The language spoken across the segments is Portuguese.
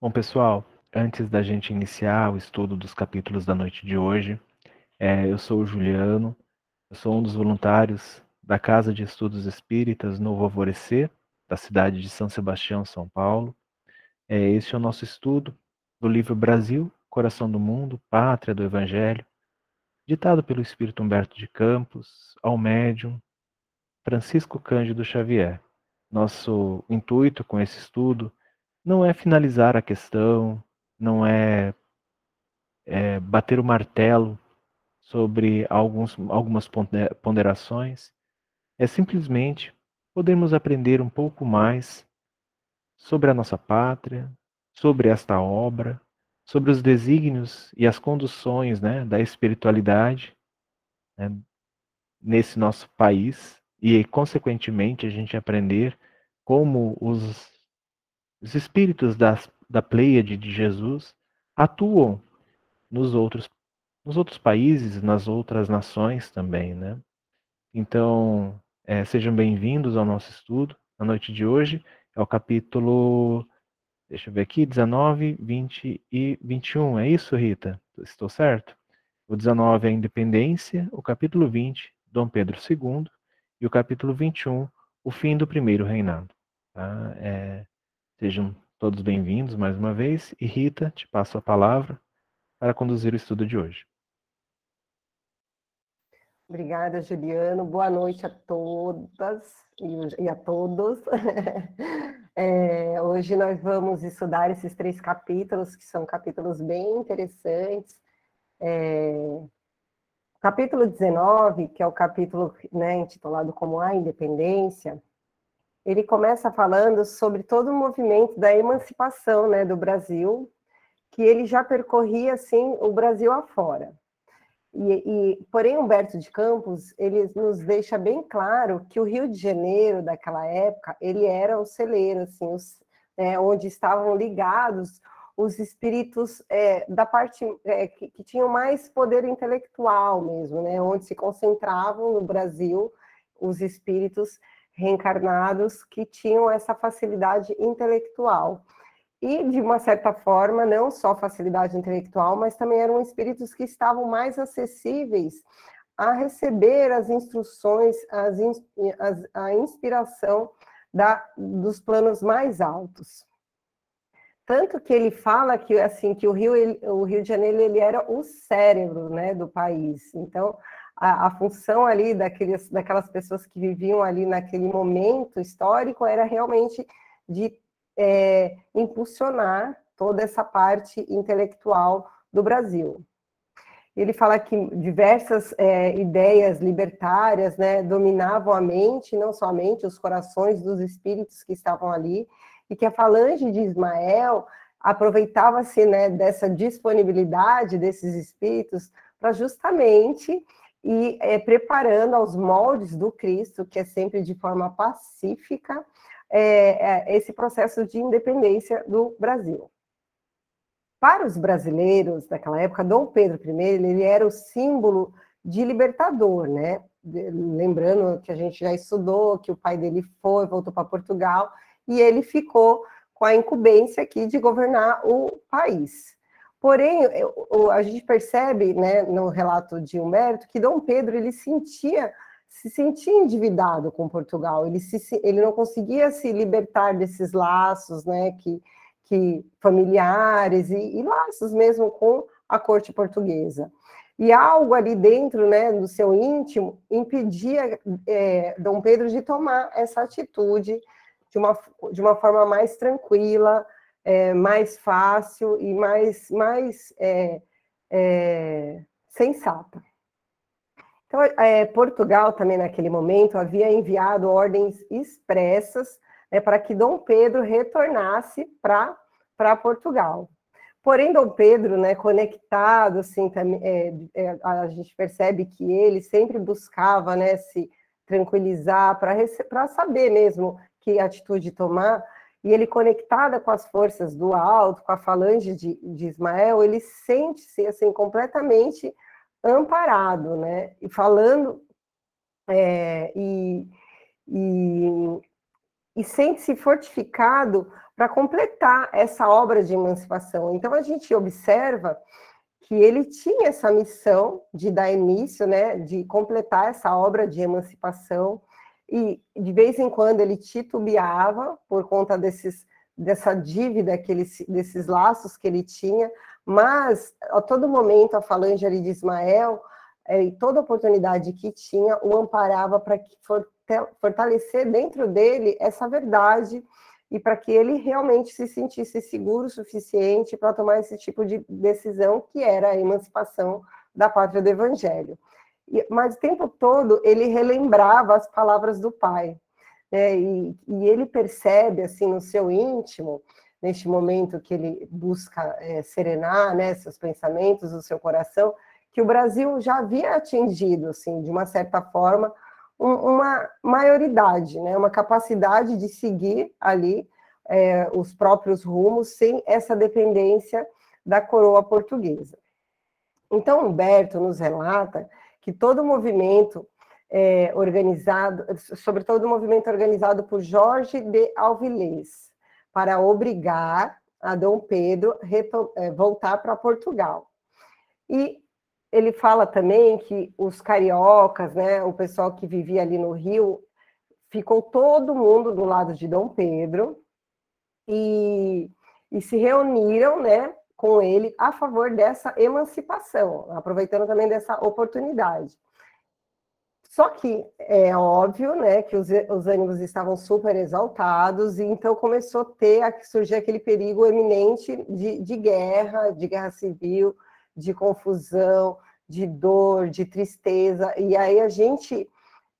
Bom, pessoal, antes da gente iniciar o estudo dos capítulos da noite de hoje, é, eu sou o Juliano, eu sou um dos voluntários da Casa de Estudos Espíritas Novo Alvorecer, da cidade de São Sebastião, São Paulo. É, este é o nosso estudo do livro Brasil, Coração do Mundo, Pátria do Evangelho, ditado pelo Espírito Humberto de Campos, ao médium Francisco Cândido Xavier. Nosso intuito com esse estudo não é finalizar a questão, não é, é bater o martelo sobre alguns, algumas ponderações, é simplesmente podermos aprender um pouco mais sobre a nossa pátria, sobre esta obra, sobre os desígnios e as conduções né, da espiritualidade né, nesse nosso país. E, consequentemente, a gente aprender como os, os espíritos das, da Pleiade de Jesus atuam nos outros, nos outros países, nas outras nações também, né? Então, é, sejam bem-vindos ao nosso estudo. Na noite de hoje é o capítulo, deixa eu ver aqui, 19, 20 e 21. É isso, Rita? Estou certo? O 19 é a independência, o capítulo 20, Dom Pedro II, e o capítulo 21, o fim do primeiro reinado. Tá? É, sejam todos bem-vindos mais uma vez. E Rita, te passo a palavra para conduzir o estudo de hoje. Obrigada, Juliano. Boa noite a todas e a todos. É, hoje nós vamos estudar esses três capítulos, que são capítulos bem interessantes. É, capítulo 19, que é o capítulo né, intitulado como A Independência, ele começa falando sobre todo o movimento da emancipação né, do Brasil, que ele já percorria assim o Brasil afora. E, e, porém, Humberto de Campos ele nos deixa bem claro que o Rio de Janeiro daquela época ele era o celeiro, assim, os, é, onde estavam ligados os espíritos é, da parte é, que, que, tinham mais poder intelectual mesmo, né, onde se concentravam no Brasil os espíritos reencarnados que tinham essa facilidade intelectual. E, de uma certa forma, não só facilidade intelectual, mas também eram espíritos que estavam mais acessíveis a receber as instruções, as, as, a inspiração da, dos planos mais altos. Tanto que ele fala que assim que o Rio, ele, o Rio de Janeiro ele era o cérebro né, do país. Então, a, a, função ali daqueles, daquelas pessoas que viviam ali naquele momento histórico era realmente de é, impulsionar toda essa parte intelectual do Brasil. Ele fala que diversas é, ideias libertárias né, dominavam a mente, não somente os corações dos espíritos que estavam ali, e que a falange de Ismael aproveitava-se né, dessa disponibilidade desses espíritos para justamente e é, preparando aos moldes do Cristo, que é sempre de forma pacífica, é, é, esse processo de independência do Brasil. Para os brasileiros daquela época, Dom Pedro I ele era o símbolo de libertador, né? Lembrando que a gente já estudou que o pai dele foi, voltou para Portugal e ele ficou com a incumbência aqui de governar o país. Porém, a gente percebe, né, no relato de Humberto, que Dom Pedro ele sentia se sentia endividado com Portugal. Ele, se, ele não conseguia se libertar desses laços, né, que, que familiares e, e laços mesmo com a corte portuguesa. E algo ali dentro, né, do seu íntimo, impedia é, Dom Pedro de tomar essa atitude de uma, de uma forma mais tranquila, é, mais fácil e mais, mais é, é, sensata. Então, é, Portugal também naquele momento havia enviado ordens expressas né, para que Dom Pedro retornasse para Portugal. Porém, Dom Pedro, né, conectado, assim, também, é, é, a gente percebe que ele sempre buscava né, se tranquilizar para saber mesmo que atitude tomar, e ele conectada com as forças do alto, com a falange de, de Ismael, ele sente-se assim completamente amparado, né? E falando é, e, e, e sente-se fortificado para completar essa obra de emancipação. Então a gente observa que ele tinha essa missão de dar início, né, de completar essa obra de emancipação, e de vez em quando ele titubeava por conta desses, dessa dívida, que ele, desses laços que ele tinha, mas a todo momento a falange ali de Ismael, é, e toda oportunidade que tinha, o amparava para fortalecer dentro dele essa verdade e para que ele realmente se sentisse seguro o suficiente para tomar esse tipo de decisão, que era a emancipação da pátria do Evangelho. Mas o tempo todo ele relembrava as palavras do pai, né? e, e, ele percebe, assim, no seu íntimo, neste momento que ele busca é, serenar né, seus pensamentos, o seu coração, que o Brasil já havia atingido, assim, de uma certa forma, uma maioridade, né, uma capacidade de seguir ali é, os próprios rumos sem essa dependência da coroa portuguesa. Então, Humberto nos relata que todo o movimento é, organizado, sobretudo o movimento organizado por Jorge de Alvilés, para obrigar a Dom Pedro é, voltar para Portugal. E ele fala também que os cariocas, né, o pessoal que vivia ali no Rio, ficou todo mundo do lado de Dom Pedro e, e se reuniram, né, com ele a favor dessa emancipação, aproveitando também dessa oportunidade. Só que é óbvio, né, que os, os ânimos estavam super exaltados e então começou a ter a surgir aquele perigo eminente de, de guerra, de guerra civil, de confusão, de dor, de tristeza. E aí a gente,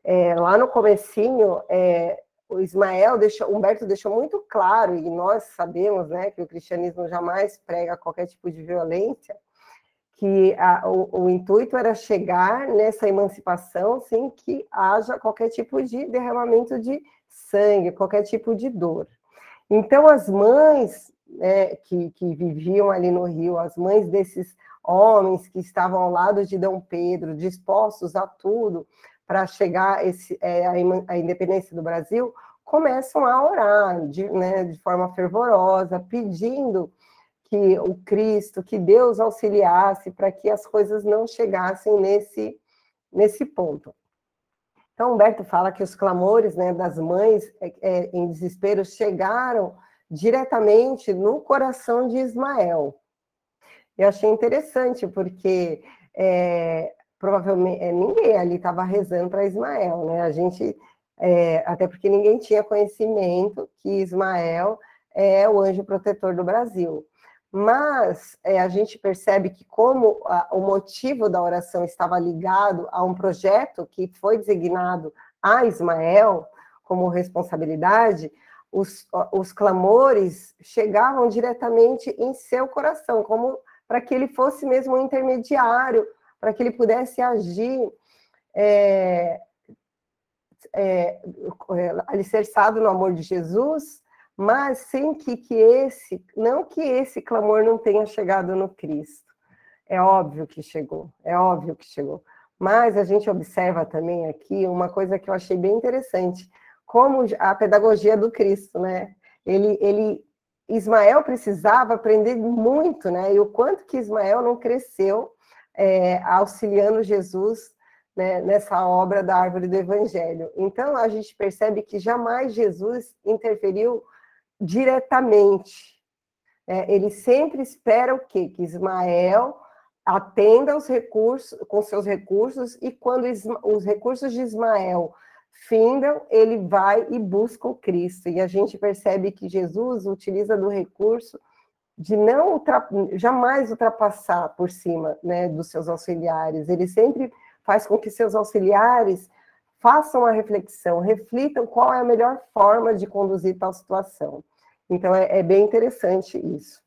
é, lá no comecinho, é, o Ismael deixou, Humberto deixou muito claro, e nós sabemos né, que o cristianismo jamais prega qualquer tipo de violência, que a, o, o, intuito era chegar nessa emancipação sem que haja qualquer tipo de derramamento de sangue, qualquer tipo de dor. Então, as mães né, que, que viviam ali no Rio, as mães desses homens que estavam ao lado de Dom Pedro, dispostos a tudo para chegar esse, é, a, independência do Brasil, começam a orar de, né, de forma fervorosa, pedindo que o Cristo, que Deus auxiliasse para que as coisas não chegassem nesse, nesse ponto. Então, Humberto fala que os clamores né, das mães é, é, em desespero chegaram diretamente no coração de Ismael. Eu achei interessante, porque é, provavelmente é, ninguém ali estava rezando para Ismael, né? A gente, é, até porque ninguém tinha conhecimento que Ismael é o anjo protetor do Brasil. Mas é, a gente percebe que, como a, o motivo da oração estava ligado a um projeto que foi designado a Ismael como responsabilidade, os, os clamores chegavam diretamente em seu coração, como para que ele fosse mesmo um intermediário, para que ele pudesse agir é, é, alicerçado no amor de Jesus, mas sem que, que esse, não que esse clamor não tenha chegado no Cristo. É óbvio que chegou, é óbvio que chegou. Mas a gente observa também aqui uma coisa que eu achei bem interessante como a pedagogia do Cristo, né? Ele, ele, Ismael precisava aprender muito, né? E o quanto que Ismael não cresceu é, auxiliando Jesus né, nessa obra da árvore do Evangelho. Então a gente percebe que jamais Jesus interferiu diretamente. É, ele sempre espera o quê? Que Ismael atenda aos recursos, com seus recursos, e quando os recursos de Ismael findam, ele vai e busca o Cristo. E a gente percebe que Jesus utiliza do recurso de não ultra, jamais ultrapassar por cima né, dos seus auxiliares. Ele sempre faz com que seus auxiliares façam a reflexão, reflitam qual é a melhor forma de conduzir tal situação. Então, é, é bem interessante isso.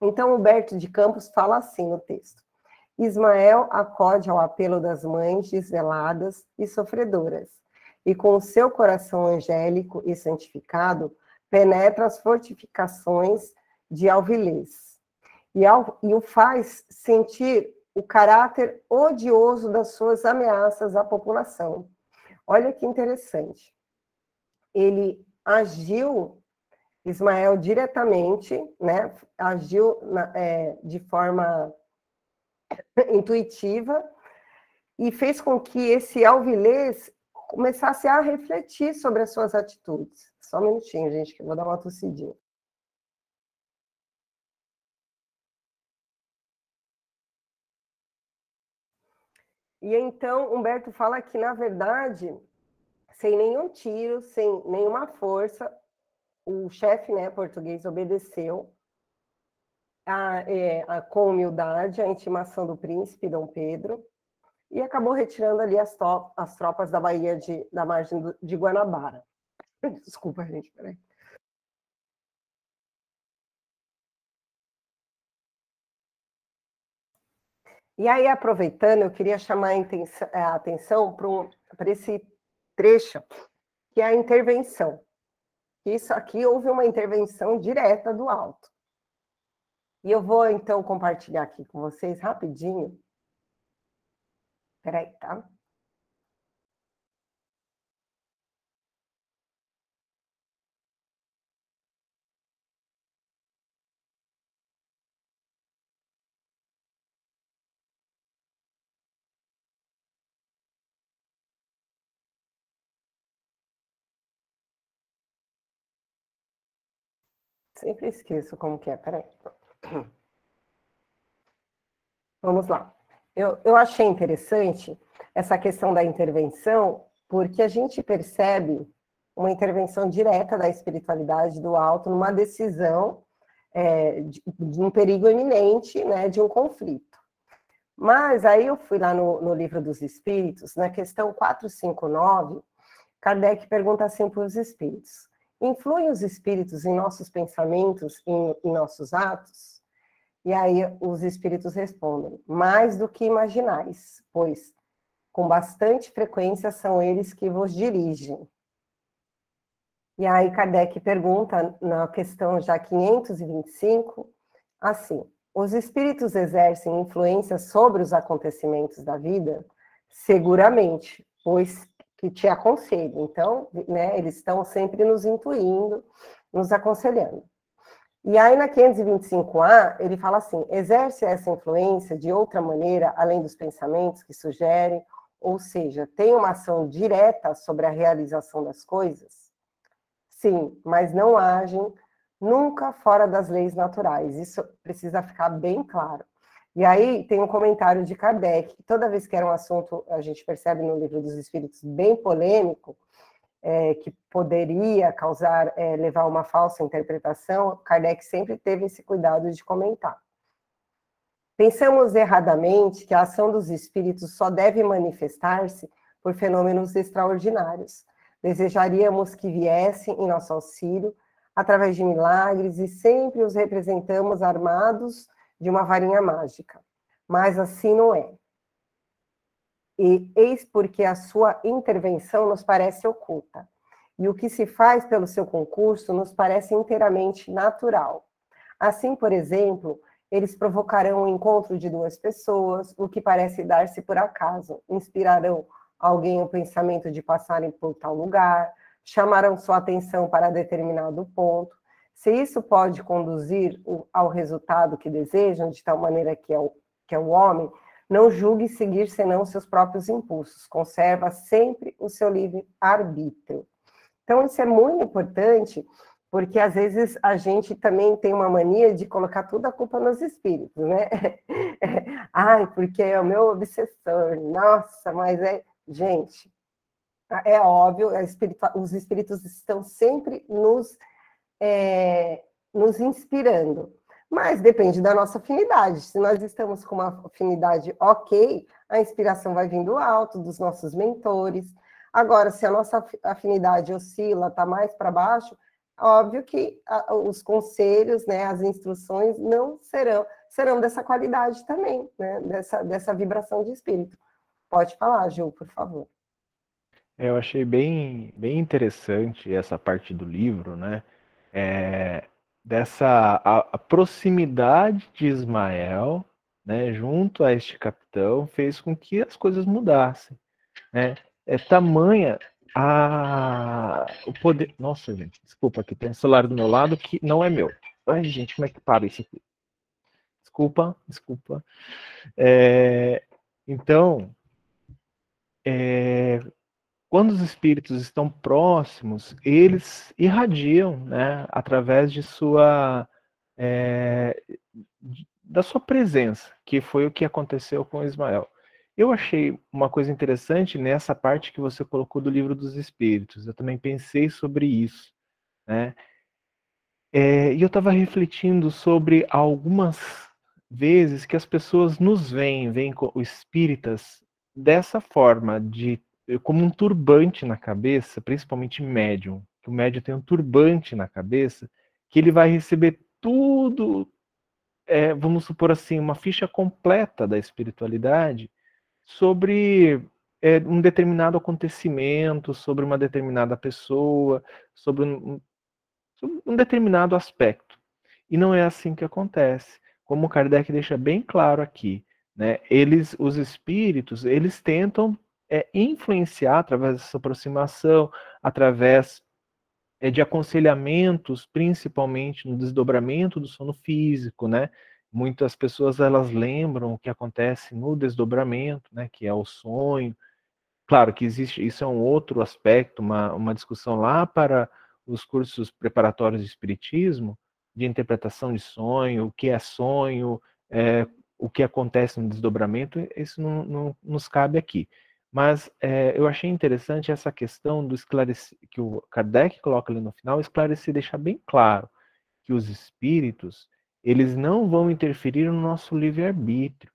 Então, Humberto de Campos fala assim no texto. Ismael acode ao apelo das mães desveladas e sofredoras e com seu coração angélico e santificado, penetra as fortificações de Alvilês e, ao, e o faz sentir o caráter odioso das suas ameaças à população. Olha que interessante. Ele agiu, Ismael diretamente né, agiu na, é, de forma intuitiva e fez com que esse alvilês começasse a refletir sobre as suas atitudes. Só um minutinho, gente, que eu vou dar uma tossidinha. E então Humberto fala que, na verdade, sem nenhum tiro, sem nenhuma força, o chefe né, português obedeceu a, é, a, com humildade a intimação do príncipe Dom Pedro e acabou retirando ali as, as tropas da Bahia de, da margem do, de Guanabara. Desculpa, gente, peraí. E aí, aproveitando, eu queria chamar a atenção para esse trecho, que é a intervenção. Isso aqui houve uma intervenção direta do alto. E eu vou, então, compartilhar aqui com vocês rapidinho. Peraí, tá? Sempre esqueço como que é, peraí. Vamos lá. Eu, eu achei interessante essa questão da intervenção, porque a gente percebe uma intervenção direta da espiritualidade do alto numa decisão é, de, de, um perigo iminente, né, de um conflito. Mas aí eu fui lá no, no livro dos espíritos, na questão 459, Kardec pergunta assim para os espíritos: Influem os espíritos em nossos pensamentos, em, em nossos atos? E aí os espíritos respondem: mais do que imaginais, pois com bastante frequência são eles que vos dirigem. E aí Kardec pergunta na questão já 525, assim: os espíritos exercem influência sobre os acontecimentos da vida? Seguramente, pois que te aconselho. Então, né, eles estão sempre nos intuindo, nos aconselhando. E aí, na 525A, ele fala assim: exerce essa influência de outra maneira, além dos pensamentos que sugerem, ou seja, tem uma ação direta sobre a realização das coisas? Sim, mas não agem nunca fora das leis naturais. Isso precisa ficar bem claro. E aí tem um comentário de Kardec, toda vez que era um assunto, a gente percebe no livro dos Espíritos, bem polêmico, é, que poderia causar, é, levar uma falsa interpretação, Kardec sempre teve esse cuidado de comentar. Pensamos erradamente que a ação dos espíritos só deve manifestar-se por fenômenos extraordinários. Desejaríamos que viessem em nosso auxílio através de milagres e sempre os representamos armados de uma varinha mágica, mas assim não é. E eis porque a sua intervenção nos parece oculta, e o que se faz pelo seu concurso nos parece inteiramente natural. Assim, por exemplo, eles provocarão o encontro de duas pessoas, o que parece dar-se por acaso, inspirarão alguém o pensamento de passarem por tal lugar, chamarão sua atenção para determinado ponto, se isso pode conduzir ao resultado que desejam, de tal maneira que é o, que é o homem, não julgue seguir senão seus próprios impulsos, conserva sempre o seu livre-arbítrio. Então, isso é muito importante, porque às vezes a gente também tem uma mania de colocar toda a culpa nos espíritos, né? Ai, porque é o meu obsessor, nossa, mas é. Gente, é óbvio, os espíritos estão sempre nos é, nos inspirando. Mas depende da nossa afinidade. Se nós estamos com uma afinidade ok, a inspiração vai vindo alto dos nossos mentores. Agora, se a nossa afinidade oscila, está mais para baixo, óbvio que os conselhos, né, as instruções não serão serão dessa qualidade também, né, dessa, dessa vibração de espírito. Pode falar, Gil, por favor. Eu achei bem, bem interessante essa parte do livro, né? É, dessa a, a proximidade de Ismael, né, junto a este capitão, fez com que as coisas mudassem. Né? É tamanha a, o poder. Nossa, gente, desculpa, aqui tem um celular do meu lado que não é meu. Ai, gente, como é que para isso aqui? Desculpa, desculpa. É, então, é, quando os espíritos estão próximos, eles irradiam, né, através de sua é, da sua presença, que foi o que aconteceu com Ismael. Eu achei uma coisa interessante nessa parte que você colocou do livro dos Espíritos. Eu também pensei sobre isso, né? É, e eu estava refletindo sobre algumas vezes que as pessoas nos veem, veem os espíritas dessa forma, de como um turbante na cabeça, principalmente médium. Que o médium tem um turbante na cabeça, que ele vai receber tudo, é, vamos supor assim, uma ficha completa da espiritualidade sobre é, um determinado acontecimento, sobre uma determinada pessoa, sobre um, sobre um determinado aspecto. E não é assim que acontece. Como Kardec deixa bem claro aqui, né? Eles, os espíritos, eles tentam é, influenciar através dessa aproximação, através é, de aconselhamentos, principalmente no desdobramento do sono físico, né? Muitas pessoas elas lembram o que acontece no desdobramento, né, que é o sonho. Claro que existe, isso é um outro aspecto, uma, uma discussão lá para os cursos preparatórios de espiritismo, de interpretação de sonho, o que é sonho, é, o que acontece no desdobramento, isso não, não nos cabe aqui. Mas é, eu achei interessante essa questão do esclarecer, que o Kardec coloca ali no final, esclarecer, deixar bem claro que os espíritos, eles não vão interferir no nosso livre-arbítrio.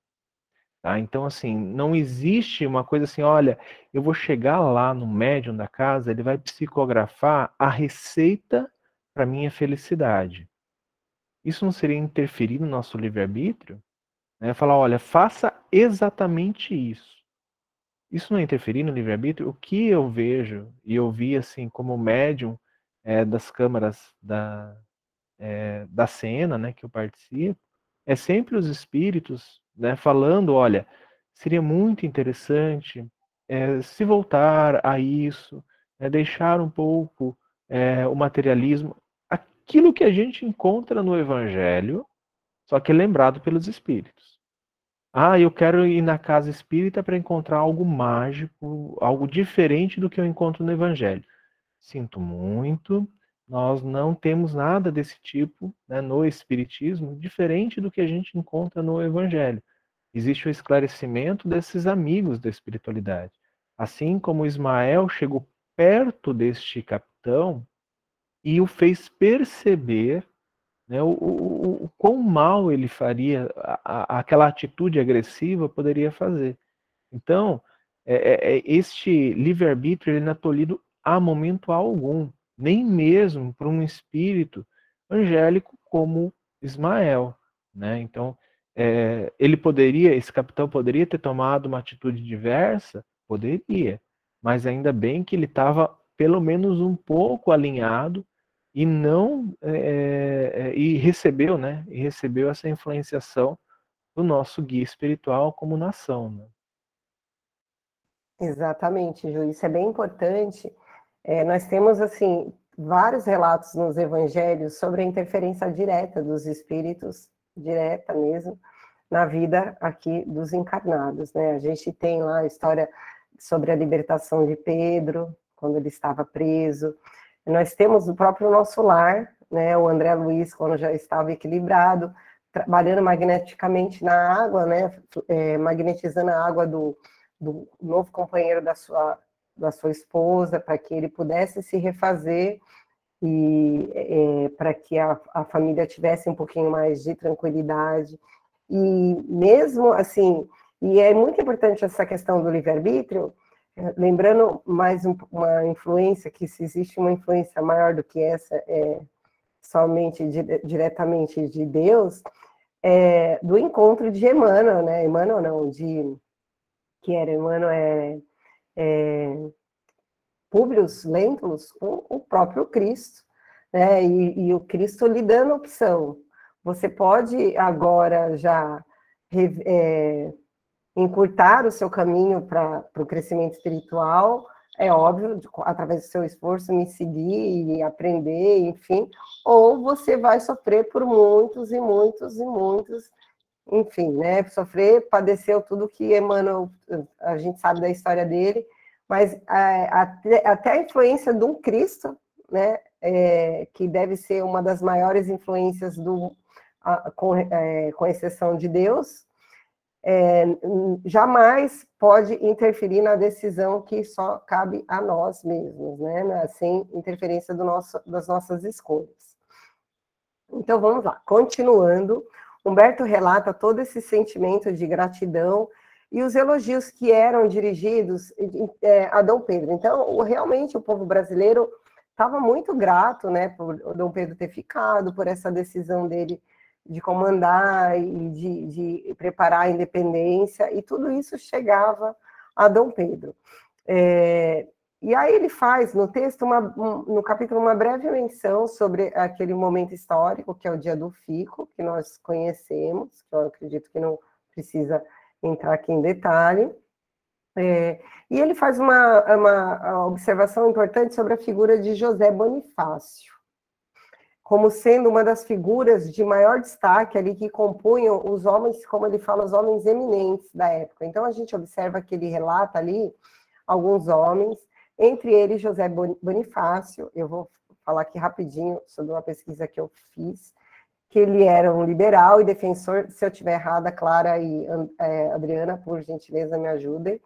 Tá? Então, assim, não existe uma coisa assim, olha, eu vou chegar lá no médium da casa, ele vai psicografar a receita para minha felicidade. Isso não seria interferir no nosso livre-arbítrio? Né? Falar, olha, faça exatamente isso. Isso não é interferir no livre-arbítrio? O que eu vejo, e eu vi assim como médium é, das câmaras da, é, da cena, né, que eu participo, é sempre os espíritos, né, falando, olha, seria muito interessante é, se voltar a isso, é, deixar um pouco é, o materialismo, aquilo que a gente encontra no Evangelho, só que é lembrado pelos espíritos. Ah, eu quero ir na casa espírita para encontrar algo mágico, algo diferente do que eu encontro no Evangelho. Sinto muito, nós não temos nada desse tipo né, no Espiritismo, diferente do que a gente encontra no Evangelho. Existe o esclarecimento desses amigos da espiritualidade. Assim como Ismael chegou perto deste capitão e o fez perceber né, o, o, o, quão mal ele faria, a, a, aquela atitude agressiva poderia fazer. Então, é, é, é este livre-arbítrio ele não é tolhido a momento algum nem mesmo para um espírito angélico como Ismael, né? Então, é, ele poderia, esse capitão poderia ter tomado uma atitude diversa, poderia, mas ainda bem que ele estava pelo menos um pouco alinhado e não é, é, e recebeu, né? E recebeu essa influenciação do nosso guia espiritual como nação. Né? Exatamente, Ju. Isso é bem importante é, nós temos, assim, vários relatos nos evangelhos sobre a interferência direta dos espíritos, direta mesmo, na vida aqui dos encarnados, né? A gente tem lá a história sobre a libertação de Pedro, quando ele estava preso. Nós temos o próprio nosso lar, né? O André Luiz, quando já estava equilibrado, trabalhando magneticamente na água, né? É, magnetizando a água do, do novo companheiro da sua da sua esposa, para que ele pudesse se refazer e é, para que a, a família tivesse um pouquinho mais de tranquilidade. E mesmo assim, e é muito importante essa questão do livre-arbítrio, lembrando mais um, uma influência, que se existe uma influência maior do que essa, é somente diretamente de Deus, é, do encontro de Emmanuel, né? Emmanuel não, de que era Emmanuel é é, Públio Lentulus com o próprio Cristo, né? E, e, o Cristo lhe dando opção. Você pode agora já é, encurtar o seu caminho para o crescimento espiritual, é óbvio, através do seu esforço, me seguir e aprender, enfim, ou você vai sofrer por muitos e muitos e muitos, enfim, né? Sofrer, padeceu tudo que Emmanuel, a gente sabe da história dele, mas é, até, a influência de um Cristo, né? É, que deve ser uma das maiores influências do, a, com, é, com exceção de Deus, é, jamais pode interferir na decisão que só cabe a nós mesmos, né? Sem interferência do nosso, das nossas escolhas. Então vamos lá, continuando, Humberto relata todo esse sentimento de gratidão e os elogios que eram dirigidos é, a Dom Pedro. Então, realmente, o povo brasileiro estava muito grato, né, por Dom Pedro ter ficado, por essa decisão dele de comandar e de, de, preparar a independência, e tudo isso chegava a Dom Pedro. É, e aí ele faz no texto, uma, no capítulo, uma breve menção sobre aquele momento histórico, que é o dia do fico, que nós conhecemos, que eu acredito que não precisa entrar aqui em detalhe. É, e ele faz uma, uma observação importante sobre a figura de José Bonifácio como sendo uma das figuras de maior destaque ali que compunham os homens, como ele fala, os homens eminentes da época. Então a gente observa que ele relata ali alguns homens, entre eles José Bonifácio, eu vou falar aqui rapidinho sobre uma pesquisa que eu fiz, que ele era um liberal e defensor, se eu tiver errada, Clara e é, Adriana, por gentileza, me ajudem,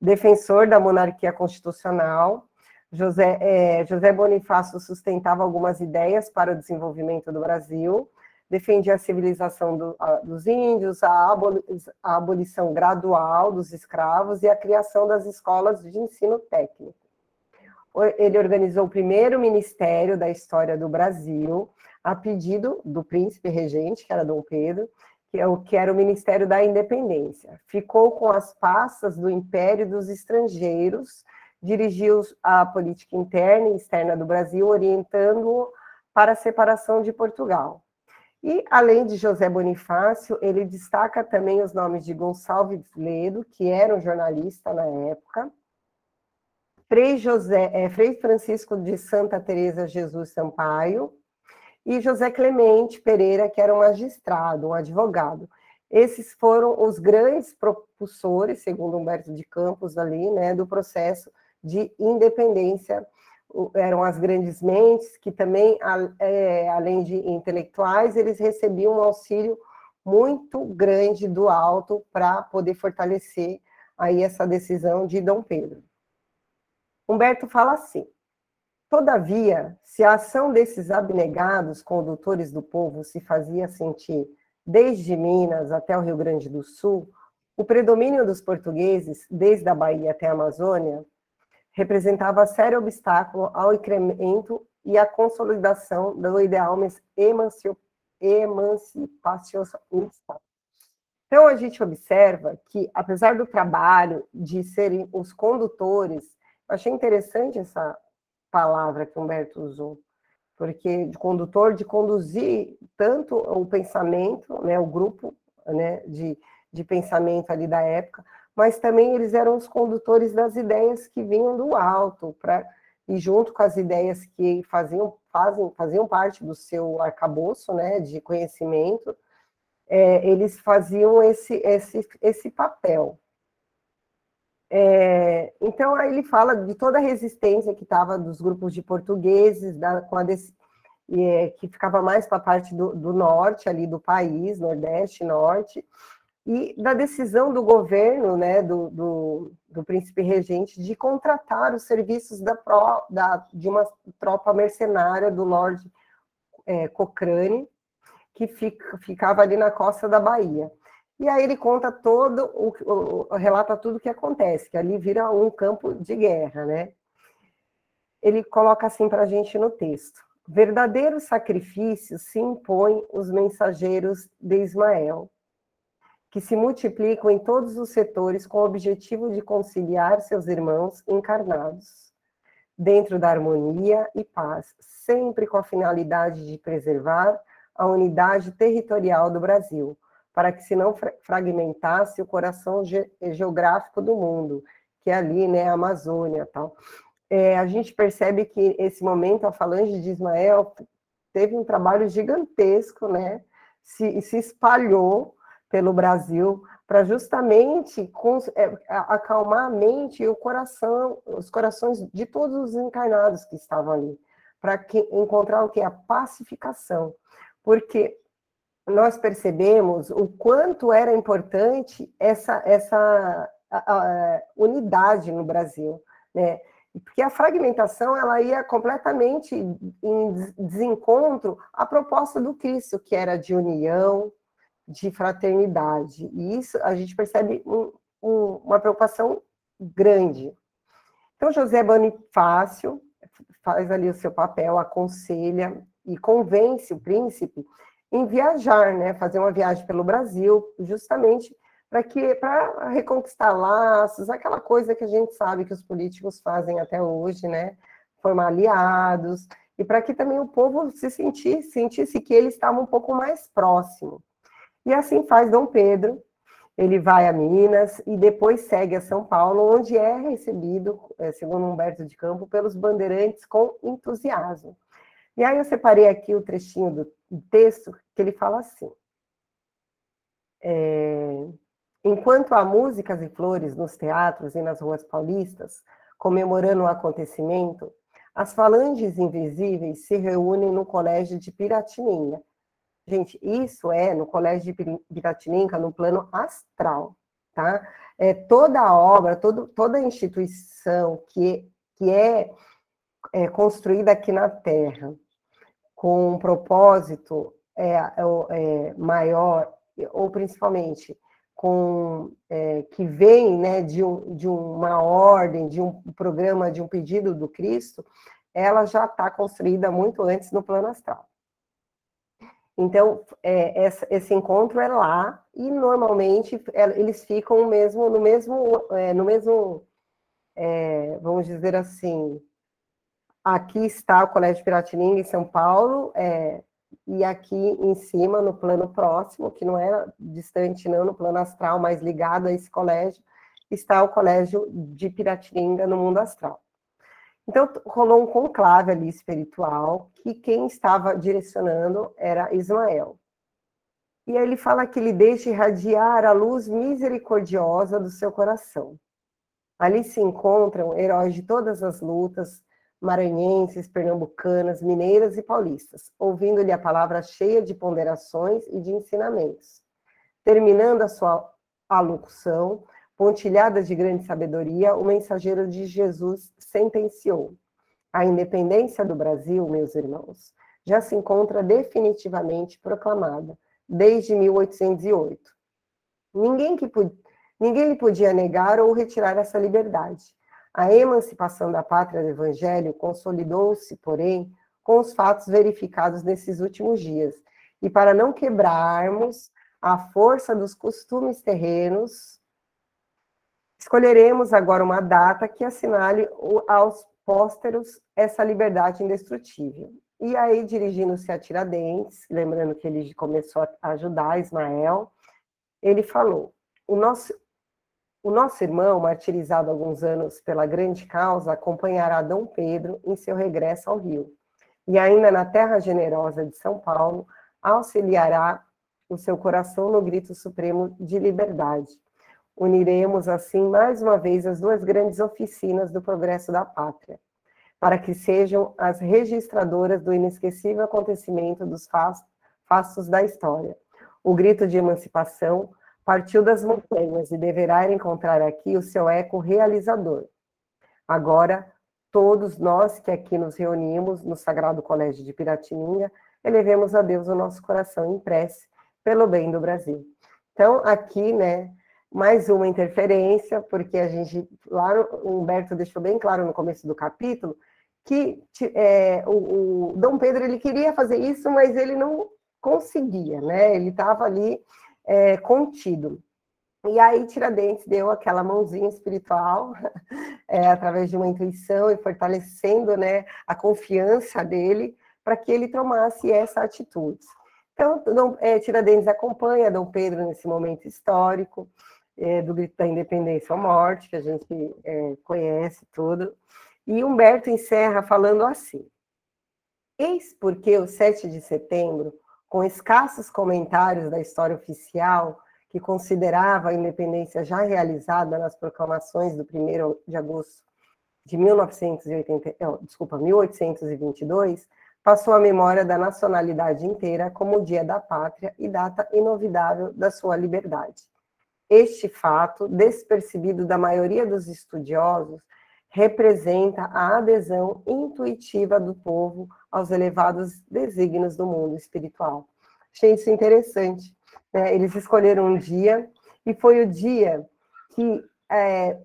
defensor da monarquia constitucional, José, é, José Bonifácio sustentava algumas ideias para o desenvolvimento do Brasil, defendia a civilização do, a, dos índios, a, aboli, a abolição gradual dos escravos e a criação das escolas de ensino técnico. Ele organizou o primeiro ministério da história do Brasil, a pedido do príncipe regente, que era Dom Pedro, que, é era o Ministério da Independência. Ficou com as pastas do Império dos Estrangeiros, dirigiu a política interna e externa do Brasil, orientando-o para a separação de Portugal. E, além de José Bonifácio, ele destaca também os nomes de Gonçalves Ledo, que era um jornalista na época, Frei, José, é, Frei Francisco de Santa Teresa Jesus Sampaio e José Clemente Pereira, que era um magistrado, um advogado. Esses foram os grandes propulsores, segundo Humberto de Campos ali, né, do processo de independência. Eram as grandes mentes que também, é, além de intelectuais, eles recebiam um auxílio muito grande do alto para poder fortalecer aí essa decisão de Dom Pedro. Humberto fala assim: Todavia, se a ação desses abnegados condutores do povo se fazia sentir desde Minas até o Rio Grande do Sul, o predomínio dos portugueses, desde a Bahia até a Amazônia, representava sério obstáculo ao incremento e à consolidação do ideal emancipacionista. Então, a gente observa que, apesar do trabalho de serem os condutores, eu achei interessante essa palavra que Humberto usou, porque de condutor, de conduzir tanto o pensamento, né, o grupo né, de, de pensamento ali da época, mas também eles eram os condutores das ideias que vinham do alto, pra, e junto com as ideias que faziam, fazem, faziam parte do seu arcabouço né, de conhecimento, é, eles faziam esse, esse, esse papel. É, então, aí ele fala de toda a resistência que estava dos grupos de portugueses, da, com a é, que ficava mais para a parte do, do norte ali do país, nordeste, norte, e da decisão do governo, né, do, do, do príncipe regente, de contratar os serviços da, pro, da de uma tropa mercenária do Lord é, Cochrane, que fica, ficava ali na costa da Bahia. E aí ele conta todo, o, o, relata tudo o que acontece, que ali vira um campo de guerra, né? Ele coloca assim para a gente no texto: verdadeiro sacrifício se impõe os mensageiros de Ismael, que se multiplicam em todos os setores com o objetivo de conciliar seus irmãos encarnados, dentro da harmonia e paz, sempre com a finalidade de preservar a unidade territorial do Brasil, para que se não fragmentasse o coração ge geográfico do mundo que é ali, né, a Amazônia tal. É, a gente percebe que esse momento a falange de Ismael teve um trabalho gigantesco, né, se, se espalhou pelo Brasil para justamente é, acalmar a mente e o coração, os corações de todos os encarnados que estavam ali, para encontrar o que a pacificação, porque nós percebemos o quanto era importante essa essa a, a unidade no Brasil, né? Porque a fragmentação ela ia completamente em desencontro à proposta do Cristo, que era de união, de fraternidade. E isso a gente percebe um, um, uma preocupação grande. Então, José Bonifácio faz ali o seu papel, aconselha e convence o príncipe em viajar, né, fazer uma viagem pelo Brasil, justamente para que para reconquistar laços, aquela coisa que a gente sabe que os políticos fazem até hoje, né, formar aliados e para que também o povo se sentisse, sentisse que ele estava um pouco mais próximo. E assim faz Dom Pedro. Ele vai a Minas e depois segue a São Paulo, onde é recebido, é, segundo Humberto de Campo, pelos bandeirantes com entusiasmo. E aí eu separei aqui o trechinho do texto que ele fala assim. É, Enquanto há músicas e flores nos teatros e nas ruas paulistas, comemorando o acontecimento, as falanges invisíveis se reúnem no colégio de Piratininga, Gente, isso é no Colégio de Piratininga, no plano astral, tá? É toda obra, todo, toda instituição que, que é, é construída aqui na Terra com um propósito é, é, é maior, ou principalmente com é, que vem né, de, um, de uma ordem, de um programa, de um pedido do Cristo, ela já está construída muito antes no plano astral. Então, é, essa, esse encontro é lá e normalmente é, eles ficam mesmo no mesmo, é, no mesmo, é, vamos dizer assim, aqui está o Colégio Piratininga em São Paulo, é, e aqui em cima, no plano próximo, que não é distante não, no plano astral, mas ligado a esse colégio, está o Colégio de Piratininga no mundo astral. Então, rolou um conclave ali espiritual, que quem estava direcionando era Ismael. E aí ele fala que ele deixa irradiar a luz misericordiosa do seu coração. Ali se encontram heróis de todas as lutas, maranhenses, pernambucanas, mineiras e paulistas, ouvindo-lhe a palavra cheia de ponderações e de ensinamentos. Terminando a sua alocução, pontilhada de grande sabedoria, o mensageiro de Jesus sentenciou: A independência do Brasil, meus irmãos, já se encontra definitivamente proclamada desde 1808. Ninguém, que, ninguém lhe podia negar ou retirar essa liberdade. A emancipação da pátria do Evangelho consolidou-se, porém, com os fatos verificados nesses últimos dias. E para não quebrarmos a força dos costumes terrenos, Escolheremos agora uma data que assinale aos pósteros essa liberdade indestrutível. E aí, dirigindo-se a Tiradentes, lembrando que ele começou a ajudar Ismael, ele falou: o nosso, o nosso irmão, martirizado alguns anos pela grande causa, acompanhará Dom Pedro em seu regresso ao Rio. E ainda na terra generosa de São Paulo, auxiliará o seu coração no grito supremo de liberdade Uniremos, assim, mais uma vez, as duas grandes oficinas do progresso da pátria, para que sejam as registradoras do inesquecível acontecimento dos fatos da história. O grito de emancipação partiu das montanhas e deverá encontrar aqui o seu eco realizador. Agora, todos nós que aqui nos reunimos no Sagrado Colégio de Piratininga, elevemos a Deus o nosso coração em prece pelo bem do Brasil. Então, aqui, né, mais uma interferência, porque a gente, lá o Humberto deixou bem claro no começo do capítulo, que é, o, o, Dom Pedro ele queria fazer isso, mas ele não conseguia, né? Ele estava ali é, contido. E aí Tiradentes deu aquela mãozinha espiritual, é, através de uma intuição e fortalecendo né, a confiança dele, para que ele tomasse essa atitude. Então, Dom, é, Tiradentes acompanha Dom Pedro nesse momento histórico, é, do grito da independência ou morte, que a gente é, conhece tudo. E Humberto encerra falando assim: Eis porque o 7 de setembro, com escassos comentários da história oficial, que considerava a independência já realizada nas proclamações do 1 de agosto de 1980, desculpa, 1822, passou a memória da nacionalidade inteira como o Dia da Pátria e data inovidável da sua liberdade. Este fato, despercebido da maioria dos estudiosos, representa a adesão intuitiva do povo aos elevados desígnios do mundo espiritual. Achei isso interessante. Né? Eles escolheram um dia, e foi o dia que. É,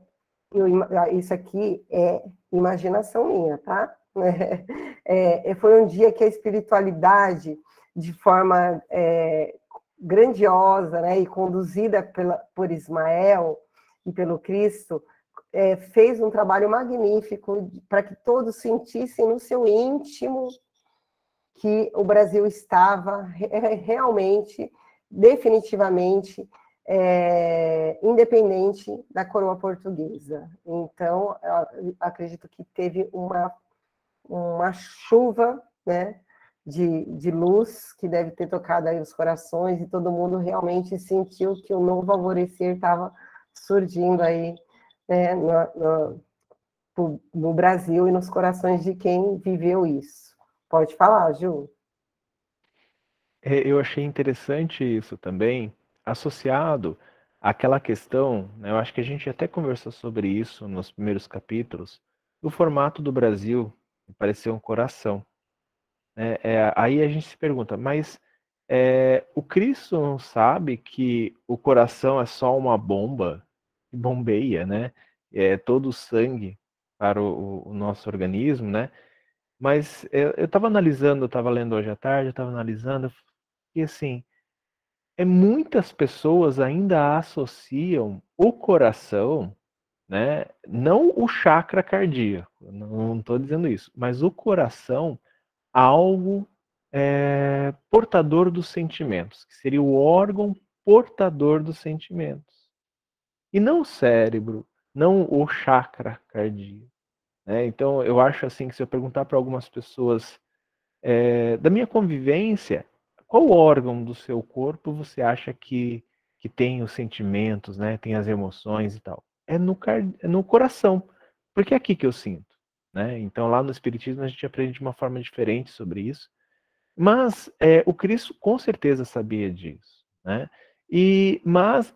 eu, isso aqui é imaginação minha, tá? É, é, foi um dia que a espiritualidade, de forma é, grandiosa né, e conduzida pela, por Ismael e pelo Cristo, é, fez um trabalho magnífico para que todos sentissem no seu íntimo que o Brasil estava realmente, definitivamente, é, independente da coroa portuguesa. Então, acredito que teve uma, uma chuva né, de, de luz que deve ter tocado aí os corações e todo mundo realmente sentiu que o novo alvorecer estava surgindo aí né, no, no, no, Brasil e nos corações de quem viveu isso. Pode falar, Ju. É, eu achei interessante isso também, associado àquela questão, né, eu acho que a gente até conversou sobre isso nos primeiros capítulos, do formato do Brasil parecer um coração. É, é, aí a gente se pergunta, mas é, o Cristo não sabe que o coração é só uma bomba bombeia, né? É, todo o sangue para o, o nosso organismo, né? Mas eu estava analisando, eu estava lendo hoje à tarde, eu estava analisando, e assim, é, muitas pessoas ainda associam o coração, né? Não o chakra cardíaco, não estou dizendo isso, mas o coração algo é, portador dos sentimentos, que seria o órgão portador dos sentimentos. E não o cérebro, não o chakra cardíaco. Né? Então, eu acho assim que se eu perguntar para algumas pessoas é, da minha convivência, qual órgão do seu corpo você acha que, que tem os sentimentos, né? tem as emoções e tal? É no, é no coração, porque é aqui que eu sinto. Né? Então, lá no Espiritismo, a gente aprende de uma forma diferente sobre isso. Mas é, o Cristo com certeza sabia disso. Né? E, mas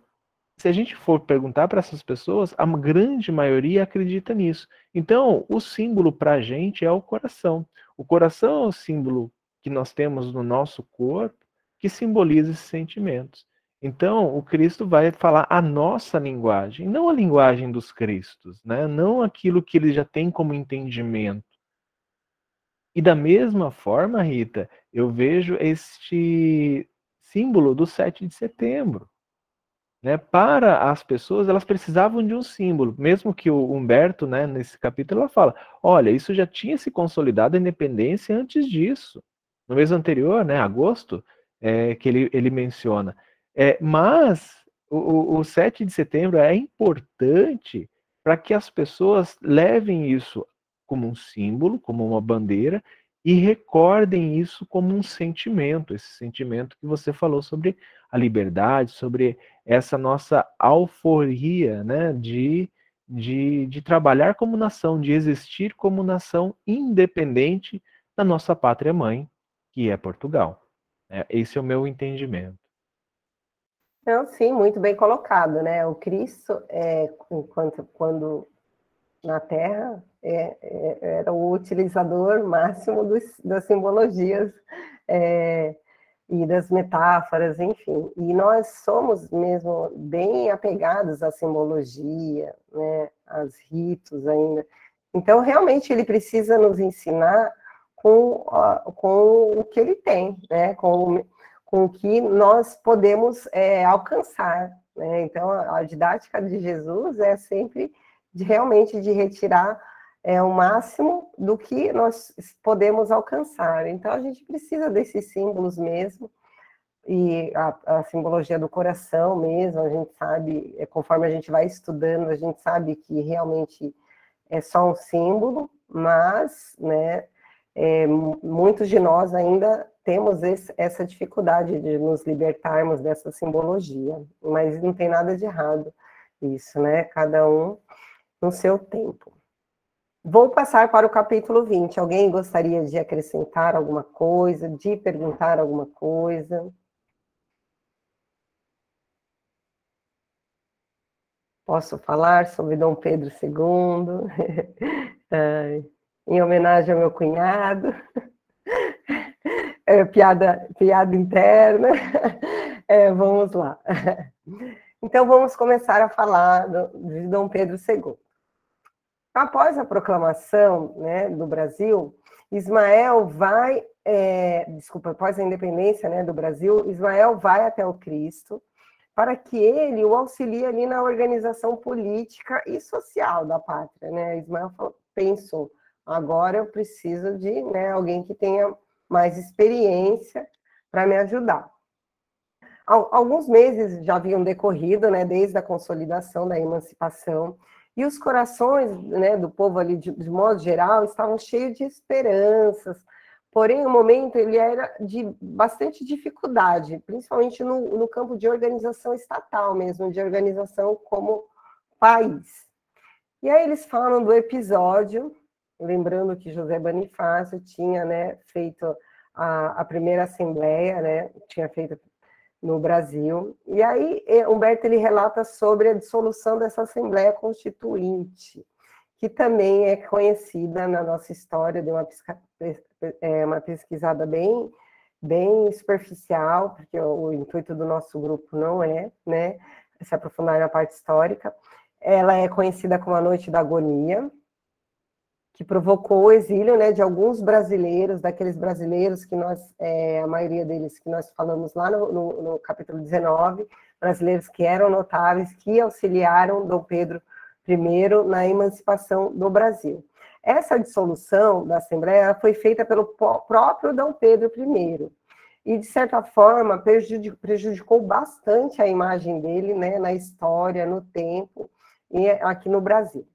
se a gente for perguntar para essas pessoas, a grande maioria acredita nisso. Então, o símbolo para a gente é o coração. O coração é o símbolo que nós temos no nosso corpo que simboliza esses sentimentos. Então, o Cristo vai falar a nossa linguagem, não a linguagem dos Cristos, né? não aquilo que ele já tem como entendimento. E da mesma forma, Rita, eu vejo este símbolo do 7 de setembro. Né, para as pessoas, elas precisavam de um símbolo, mesmo que o Humberto, né, nesse capítulo, ela fala: olha, isso já tinha se consolidado a independência antes disso. No mês anterior, né, agosto, é, que ele, ele menciona. É, mas o, o 7 de setembro é importante para que as pessoas levem isso como um símbolo, como uma bandeira, e recordem isso como um sentimento, esse sentimento que você falou sobre a liberdade, sobre essa nossa alforria né, de, de, de trabalhar como nação, de existir como nação independente da nossa pátria mãe, que é Portugal. É, esse é o meu entendimento. Não, sim, muito bem colocado, né? O Cristo, é, enquanto quando na Terra, é, é, era o utilizador máximo dos, das simbologias é, e das metáforas, enfim. E nós somos mesmo bem apegados à simbologia, né, aos ritos ainda. Então, realmente, ele precisa nos ensinar com, com o que ele tem, né, com, com o que nós podemos é, alcançar. Né? Então, a didática de Jesus é sempre de realmente de retirar é, o máximo do que nós podemos alcançar. Então, a gente precisa desses símbolos mesmo, e a, a, simbologia do coração mesmo, a gente sabe, é, conforme a gente vai estudando, a gente sabe que realmente é só um símbolo, mas, né, é, muitos de nós ainda temos esse, essa dificuldade de nos libertarmos dessa simbologia, mas não tem nada de errado isso, né, cada um no seu tempo. Vou passar para o capítulo 20. Alguém gostaria de acrescentar alguma coisa, de perguntar alguma coisa? Posso falar sobre Dom Pedro II, em homenagem ao meu cunhado, é, piada, piada interna. É, vamos lá. Então, vamos começar a falar de Dom Pedro II. Após a proclamação né, do Brasil, Ismael vai, é, desculpa, após a independência né, do Brasil, Ismael vai até o Cristo para que ele o auxilie ali na organização política e social da pátria, né? Ismael pensou, agora eu preciso de né, alguém que tenha mais experiência para me ajudar. Alguns meses já haviam decorrido, né, desde a consolidação da emancipação, e os corações né, do povo ali, de, de modo geral, estavam cheios de esperanças, Porém, o momento ele era de bastante dificuldade, principalmente no, no campo de organização estatal mesmo, de organização como país. E aí eles falam do episódio, lembrando que José Bonifácio tinha né, feito a, a primeira assembleia, né, tinha feito no Brasil. E aí Humberto ele relata sobre a dissolução dessa assembleia constituinte que também é conhecida na nossa história, de uma, é, uma pesquisada bem, bem superficial, porque o, o, intuito do nosso grupo não é né, se aprofundar na parte histórica. Ela é conhecida como a Noite da Agonia, que provocou o exílio né, de alguns brasileiros, daqueles brasileiros que nós, é, a maioria deles que nós falamos lá no, no, no capítulo 19, brasileiros que eram notáveis, que auxiliaram Dom Pedro primeiro na emancipação do Brasil. Essa dissolução da Assembleia foi feita pelo próprio Dom Pedro I, e, de certa forma, prejudicou bastante a imagem dele né, na história, no tempo, e aqui no Brasil.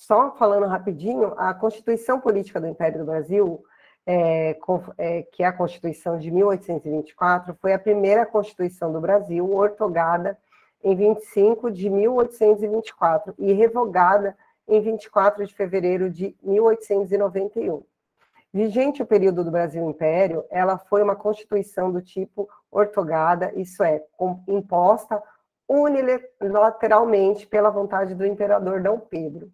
Só falando rapidinho, a Constituição Política do Império do Brasil, é, é, que é a Constituição de 1824, foi a primeira Constituição do Brasil ortogada em 25 de 1824 e revogada em 24 de fevereiro de 1891. Vigente o período do Brasil Império, ela foi uma constituição do tipo ortogada, isso é, imposta unilateralmente pela vontade do imperador Dom Pedro,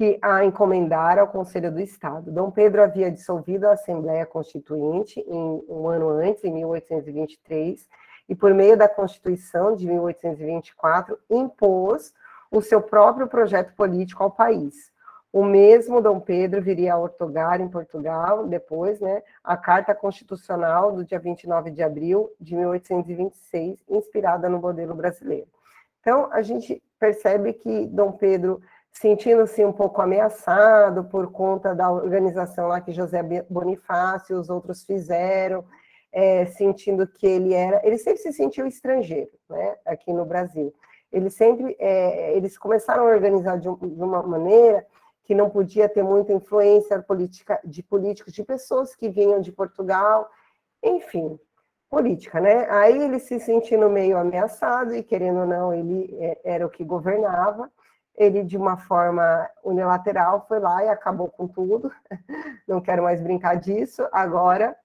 que a encomendara ao Conselho do Estado. Dom Pedro havia dissolvido a Assembleia Constituinte em um ano antes, em 1823, e, por meio da Constituição de 1824, impôs o seu próprio projeto político ao país. O mesmo Dom Pedro viria a ortogar em Portugal, depois, né, a Carta Constitucional do dia 29 de abril de 1826, inspirada no modelo brasileiro. Então, a gente percebe que Dom Pedro, sentindo-se um pouco ameaçado por conta da organização lá que José Bonifácio e os outros fizeram, é, sentindo que ele era, ele sempre se sentiu estrangeiro, né, aqui no Brasil. Ele sempre, é, eles começaram a organizar de, de, uma maneira que não podia ter muita influência política de políticos, de pessoas que vinham de Portugal, enfim, política, né? Aí ele se sentindo meio ameaçado e querendo ou não, ele é, era o que governava. Ele de uma forma unilateral foi lá e acabou com tudo. Não quero mais brincar disso. Agora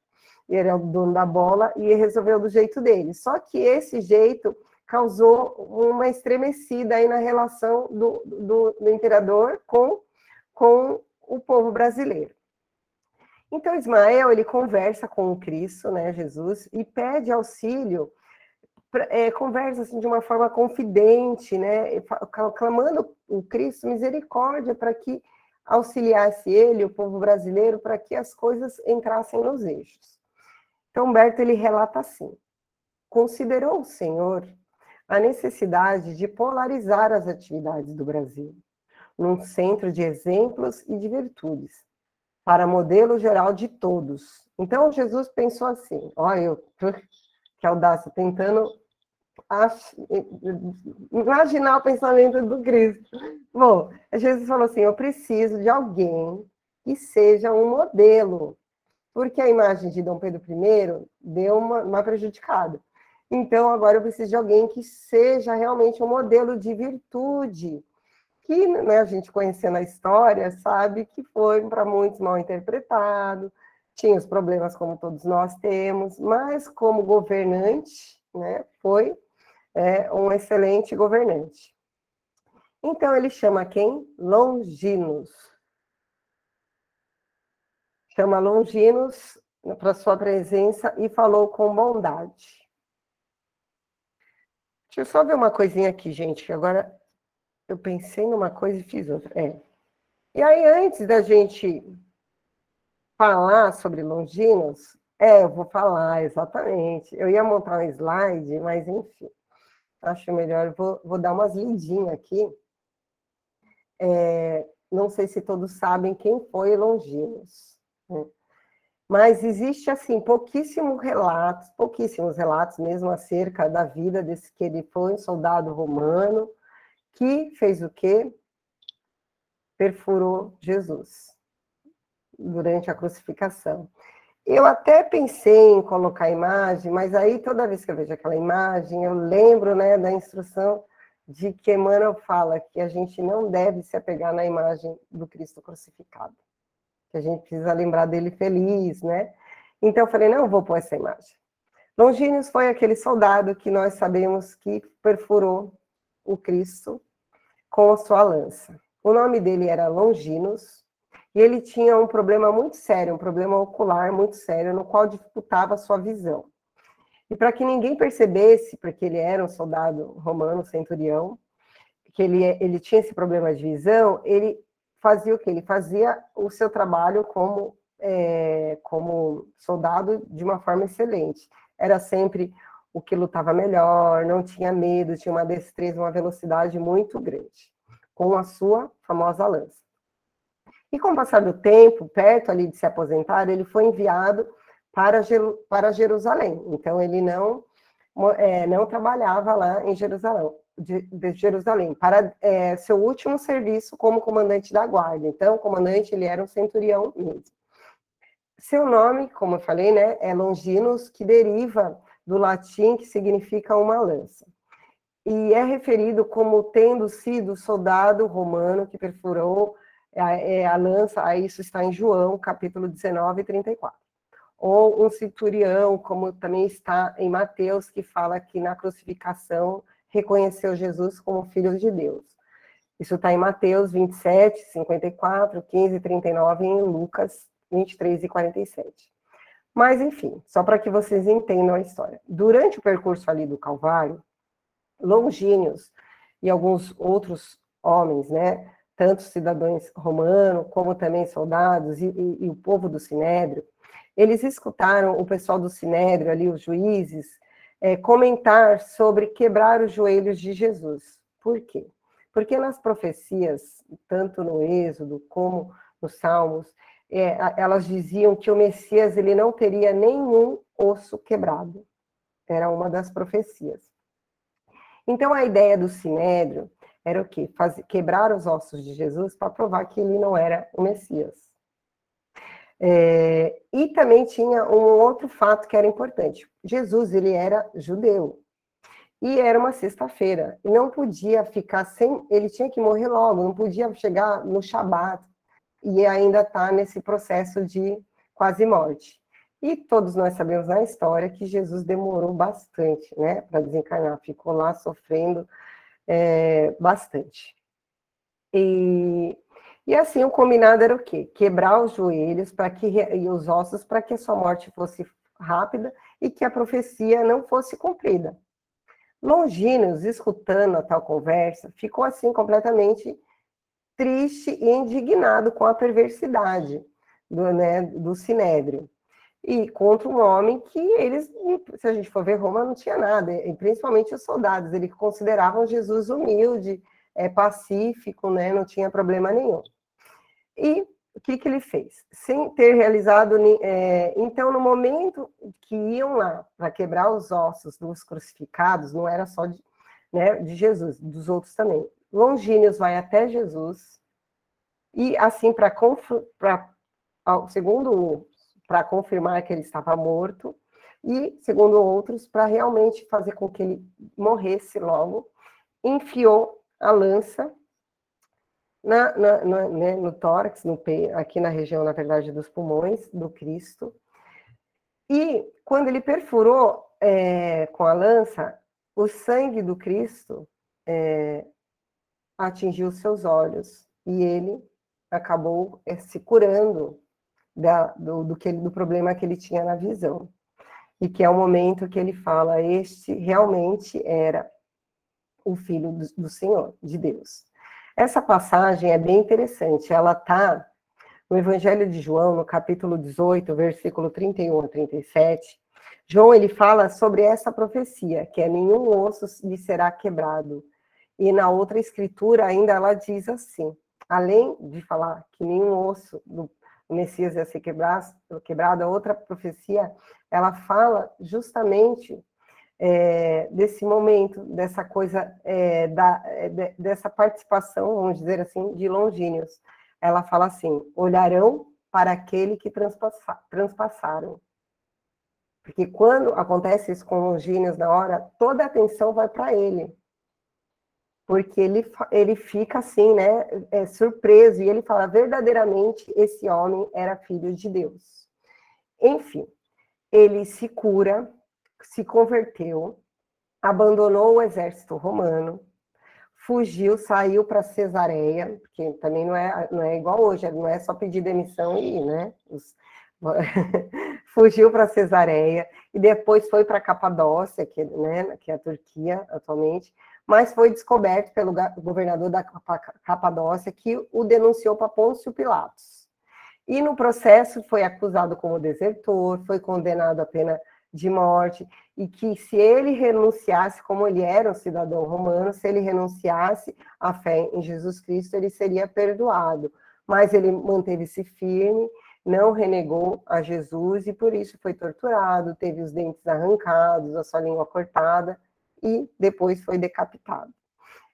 ele é o dono da bola, e resolveu do jeito dele. Só que esse jeito causou uma estremecida aí na relação do, do, do imperador com, com o povo brasileiro. Então, Ismael, ele conversa com o Cristo, né, Jesus, e pede auxílio, é, conversa assim, de uma forma confidente, né, clamando o Cristo misericórdia para que auxiliasse ele, o povo brasileiro, para que as coisas entrassem nos eixos. Então, Humberto ele relata assim: considerou o Senhor a necessidade de polarizar as atividades do Brasil num centro de exemplos e de virtudes, para modelo geral de todos. Então, Jesus pensou assim: olha, eu, que audácia, tentando imaginar o pensamento do Cristo. Bom, Jesus falou assim: eu preciso de alguém que seja um modelo, porque a imagem de Dom Pedro I deu uma, uma prejudicada. Então, agora eu preciso de alguém que seja realmente um modelo de virtude, que né, a gente conhecendo a história sabe que foi para muitos mal interpretado, tinha os problemas como todos nós temos, mas como governante, né, foi é, um excelente governante. Então ele chama quem? Longinos. Chama Longinos para sua presença e falou com bondade. Deixa eu só ver uma coisinha aqui, gente, que agora eu pensei numa coisa e fiz outra. É. E aí, antes da gente falar sobre Longinos, é, eu vou falar, exatamente. Eu ia montar um slide, mas enfim, acho melhor, vou, vou dar umas lidinhas aqui. É, não sei se todos sabem quem foi Longinos, né? mas existe, assim, pouquíssimos relatos, pouquíssimos relatos mesmo acerca da vida desse que ele foi um soldado romano, que fez o quê? Perfurou Jesus durante a crucificação. Eu até pensei em colocar a imagem, mas aí toda vez que eu vejo aquela imagem, eu lembro né, da instrução de que Emmanuel fala que a gente não deve se apegar na imagem do Cristo crucificado, que a gente precisa lembrar dele feliz, né? Então eu falei, não vou pôr essa imagem. Longínus foi aquele soldado que nós sabemos que perfurou o Cristo com a sua lança. O nome dele era Longinos, e ele tinha um problema muito sério, um problema ocular muito sério, no qual dificultava a sua visão. E para que ninguém percebesse, porque ele era um soldado romano, centurião, que ele, ele tinha esse problema de visão, ele fazia o que? Ele fazia o seu trabalho como, é, como soldado de uma forma excelente. Era sempre o que lutava melhor, não tinha medo, tinha uma destreza, uma velocidade muito grande, com a sua famosa lança. E com o passar do tempo, perto ali de se aposentar, ele foi enviado para, para Jerusalém. Então, ele não, é, não trabalhava lá em Jerusalém, de, de Jerusalém para é, seu último serviço como comandante da guarda. Então, o comandante ele era um centurião mesmo. Seu nome, como eu falei, né, é Longinus, que deriva do latim que significa uma lança. E é referido como tendo sido soldado romano que perfurou a, é, a lança, isso está em João, capítulo 19, 34. Ou um centurião, como também está em Mateus, que fala que na crucificação reconheceu Jesus como filho de Deus. Isso está em Mateus 27, 54, 15 39 e em Lucas 23 e 47. Mas, enfim, só para que vocês entendam a história. Durante o percurso ali do Calvário, Longínios e alguns outros homens, né, tanto cidadãos romanos, como também soldados e, e, e, o povo do Sinédrio, eles escutaram o pessoal do Sinédrio, ali, os juízes, é, comentar sobre quebrar os joelhos de Jesus. Por quê? Porque nas profecias, tanto no Êxodo como nos Salmos, é, elas diziam que o Messias ele não teria nenhum osso quebrado. Era uma das profecias. Então, a ideia do Sinédrio era o quê? Faz, quebrar os ossos de Jesus para provar que ele não era o Messias. É, e também tinha um outro fato que era importante. Jesus, ele era judeu. E era uma sexta-feira. E não podia ficar sem... Ele tinha que morrer logo, não podia chegar no Shabat e ainda estar tá nesse processo de quase morte. E todos nós sabemos na história que Jesus demorou bastante, né, para desencarnar. Ficou lá sofrendo é, bastante. E, e assim, o combinado era o quê? Quebrar os joelhos para que e os ossos para que a sua morte fosse rápida e que a profecia não fosse cumprida. Longínios, escutando a tal conversa, ficou assim completamente triste e indignado com a perversidade do, né, do Sinédrio e contra um homem que eles, se a gente for ver Roma, não tinha nada, e principalmente os soldados, eles consideravam Jesus humilde, é, pacífico, né, não tinha problema nenhum. E o que, que ele fez? Sem ter realizado. É, então, no momento que iam lá para quebrar os ossos dos crucificados, não era só de, né, de Jesus, dos outros também. Longínios vai até Jesus, e assim, para segundo para confirmar que ele estava morto, e segundo outros, para realmente fazer com que ele morresse logo, enfiou a lança na, na, na, né, no tórax, no aqui na região, na verdade, dos pulmões do Cristo. E quando ele perfurou é, com a lança, o sangue do Cristo é, atingiu seus olhos e ele acabou é, se curando da, do, do, que ele, do problema que ele tinha na visão. E que é o momento que ele fala: Este realmente era o Filho do, do Senhor, de Deus. Essa passagem é bem interessante. Ela está no Evangelho de João, no capítulo 18, versículo 31 a 37. João ele fala sobre essa profecia, que é nenhum osso lhe será quebrado. E na outra escritura ainda ela diz assim: além de falar que nenhum osso do Messias ia ser quebrado, quebrado a outra profecia, ela fala justamente é, desse momento, dessa coisa, é, da, é, de, dessa participação, vamos dizer assim, de Longínios. Ela fala assim: olharão para aquele que transpassa, transpassaram. Porque quando acontece isso com Longínios na hora, toda a atenção vai para ele. Porque ele, ele fica assim, né, é, surpreso, e ele fala: verdadeiramente esse homem era filho de Deus. Enfim, ele se cura, se converteu, abandonou o exército romano, fugiu, saiu para Cesareia, porque também não é, não é igual hoje, não é só pedir demissão e ir, né? Os, fugiu para Cesareia e depois foi para Capadócia, que, né, que é a Turquia atualmente, mas foi descoberto pelo governador da Capadócia que o denunciou para Pôncio Pilatos. E no processo foi acusado como desertor, foi condenado a pena de morte, e que se ele renunciasse, como ele era um cidadão romano, se ele renunciasse à fé em Jesus Cristo, ele seria perdoado. Mas ele manteve-se firme, não renegou a Jesus e por isso foi torturado, teve os dentes arrancados, a sua língua cortada e depois foi decapitado.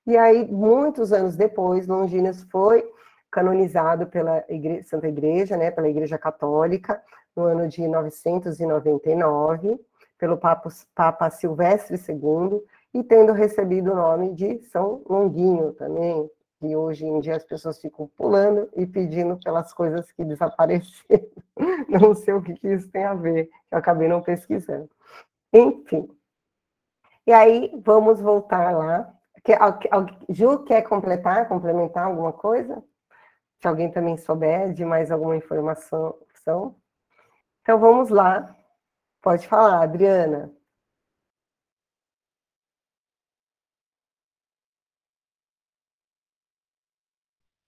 E aí, muitos anos depois, Longinas foi canonizado pela Santa Igreja, né, pela Igreja Católica, no ano de 999, pelo Papa, Papa Silvestre II, e tendo recebido o nome de São Longuinho também, que hoje em dia as pessoas ficam pulando e pedindo pelas coisas que desapareceram. Não sei o que isso tem a ver, eu acabei não pesquisando. Enfim. E aí, vamos voltar lá. Ju quer completar, complementar alguma coisa? Se alguém também souber de mais alguma informação. Então vamos lá. Pode falar, Adriana.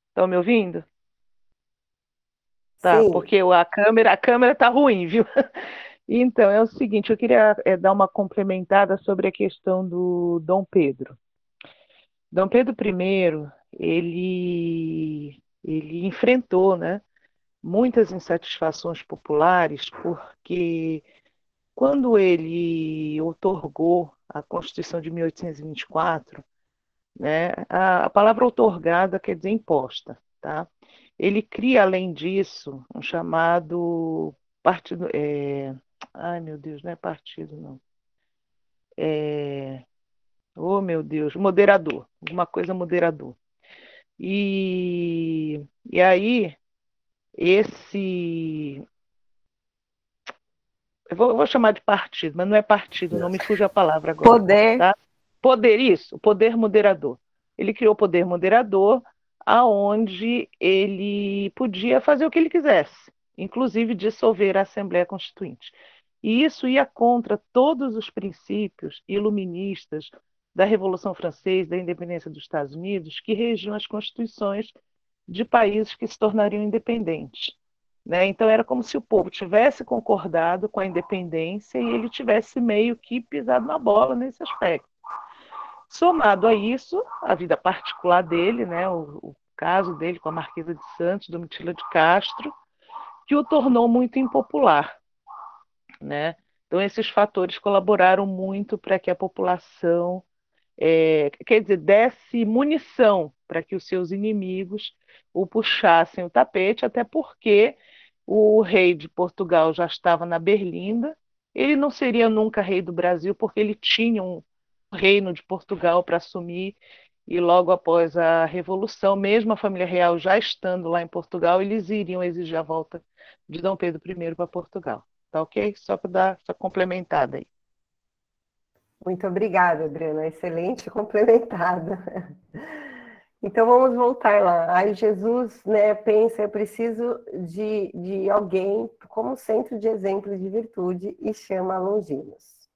Estão me ouvindo? Tá, Sim. porque a câmera, a câmera tá ruim, viu? Então, é o seguinte, eu queria é, dar uma complementada sobre a questão do Dom Pedro. Dom Pedro I, ele, ele enfrentou, né, muitas insatisfações populares, porque quando ele otorgou a Constituição de 1824, né, a, a palavra otorgada quer dizer imposta, tá? Ele cria, além disso, um chamado partido. É... Ai, meu Deus, não é partido, não. É... Oh, meu Deus, moderador, alguma coisa moderador. E, e aí esse. Eu vou, eu vou, chamar de partido, mas não é partido, não me fuja a palavra agora. Poder. Tá? Poder, isso, poder moderador. Ele criou o poder moderador, aonde ele podia fazer o que ele quisesse, inclusive dissolver a Assembleia Constituinte. E isso ia contra todos os princípios iluministas da Revolução Francesa, da independência dos Estados Unidos, que regiam as constituições de países que se tornariam independentes. Né? Então, era como se o povo tivesse concordado com a independência e ele tivesse meio que pisado na bola nesse aspecto. Somado a isso, a vida particular dele, né? o, o caso dele com a Marquesa de Santos, Domitila de Castro, que o tornou muito impopular. Né? Então, esses fatores colaboraram muito para que a população, é, quer dizer, desse munição para que os seus inimigos o puxassem o tapete, até porque o rei de Portugal já estava na Berlinda, ele não seria nunca rei do Brasil, porque ele tinha um reino de Portugal para assumir, e logo após a Revolução, mesmo a família real já estando lá em Portugal, eles iriam exigir a volta de Dom Pedro I para Portugal. Tá ok? Só para dar essa complementada aí. Muito obrigada, Adriana. Excelente complementada. Então vamos voltar lá. Aí Jesus né, pensa, eu preciso de, de alguém como centro de exemplo de virtude e chama Longinos.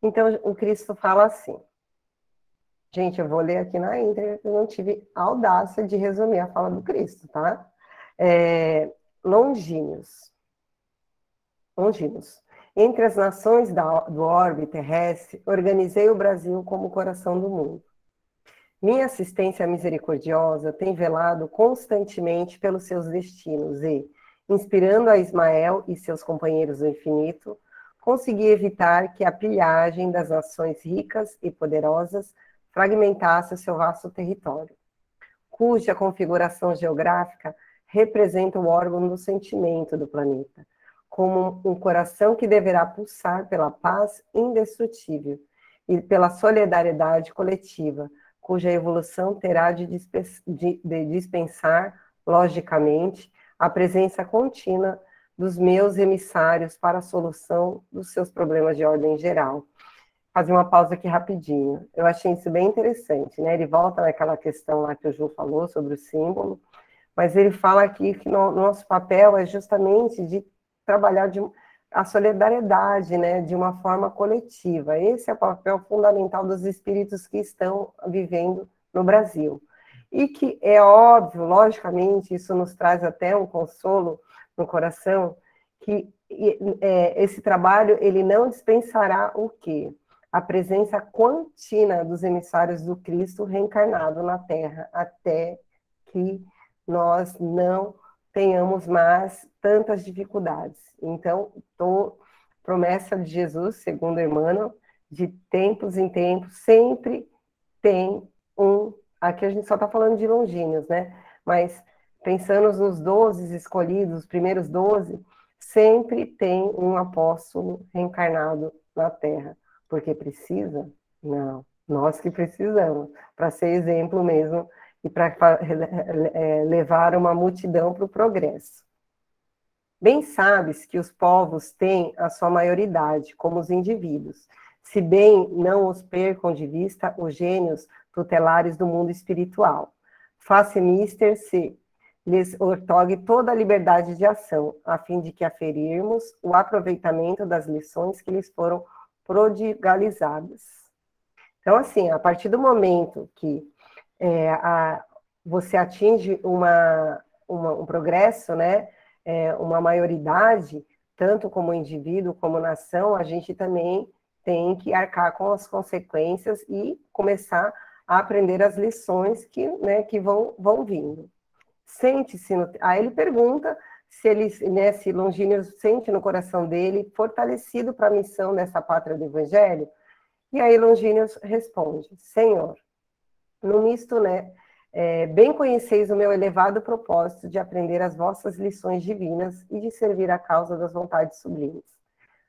Então o Cristo fala assim. Gente, eu vou ler aqui na íntegra, eu não tive audácia de resumir a fala do Cristo, tá? É, Longinos. Longinos. Entre as nações da, do orbe terrestre, organizei o Brasil como o coração do mundo. Minha assistência misericordiosa tem velado constantemente pelos seus destinos e, inspirando a Ismael e seus companheiros do infinito, consegui evitar que a pilhagem das nações ricas e poderosas fragmentasse o seu vasto território, cuja configuração geográfica representa o órgão do sentimento do planeta, como um coração que deverá pulsar pela paz indestrutível e pela solidariedade coletiva, cuja evolução terá de, dispensar, logicamente, a presença contínua dos meus emissários para a solução dos seus problemas de ordem geral. Fazer uma pausa aqui rapidinho. Eu achei isso bem interessante, né? Ele volta naquela questão lá que o Ju falou sobre o símbolo, mas ele fala aqui que no, nosso papel é justamente de trabalhar de, a solidariedade, né, de uma forma coletiva. Esse é o papel fundamental dos espíritos que estão vivendo no Brasil. E que é óbvio, logicamente, isso nos traz até um consolo no coração, que é, esse trabalho ele não dispensará o quê? A presença contínua dos emissários do Cristo reencarnado na Terra, até que nós não tenhamos mais tantas dificuldades. Então, tô, promessa de Jesus, segundo Emmanuel, de tempos em tempos, sempre tem um. Aqui a gente só está falando de longínquos, né? Mas pensando nos doze escolhidos, os primeiros doze, sempre tem um apóstolo reencarnado na Terra. Porque precisa? Não. Nós que precisamos, para ser exemplo mesmo e para é, levar uma multidão para o progresso. Bem sabes que os povos têm a sua maioridade, como os indivíduos, se bem não os percam de vista os gênios tutelares do mundo espiritual. Faça mister se lhes ortogue toda a liberdade de ação, a fim de que aferirmos o aproveitamento das lições que lhes foram prodigalizadas. Então, assim, a partir do momento que é, a, você atinge uma, uma, um progresso, né, é, uma maioridade, tanto como indivíduo como nação, a gente também tem que arcar com as consequências e começar a aprender as lições que, né, que vão, vão vindo. Sente-se, no... aí ele pergunta se ele, né, se Longínio sente no coração dele fortalecido para a missão dessa pátria do Evangelho, e aí Longínio responde, Senhor, no misto, né? É, bem conheceis o meu elevado propósito de aprender as vossas lições divinas e de servir a causa das vontades sublimes.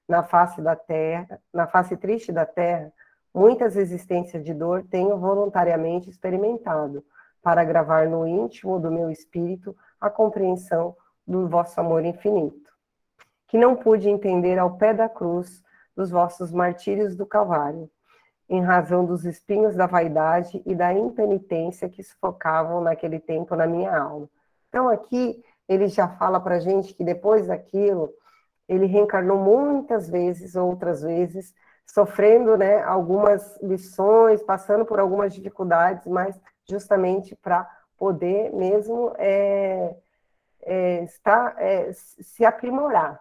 Na face da terra, na face triste da terra, muitas existências de dor tenho voluntariamente experimentado, para gravar no íntimo do meu espírito a compreensão do vosso amor infinito, que não pude entender ao pé da cruz dos vossos martírios do Calvário, em razão dos espinhos da vaidade e da impenitência que sufocavam naquele tempo na minha alma. Então, aqui, ele já fala para a gente que depois daquilo, ele reencarnou muitas vezes, outras vezes, sofrendo né, algumas lições, passando por algumas dificuldades, mas justamente para poder mesmo é, é, estar, é, se aprimorar,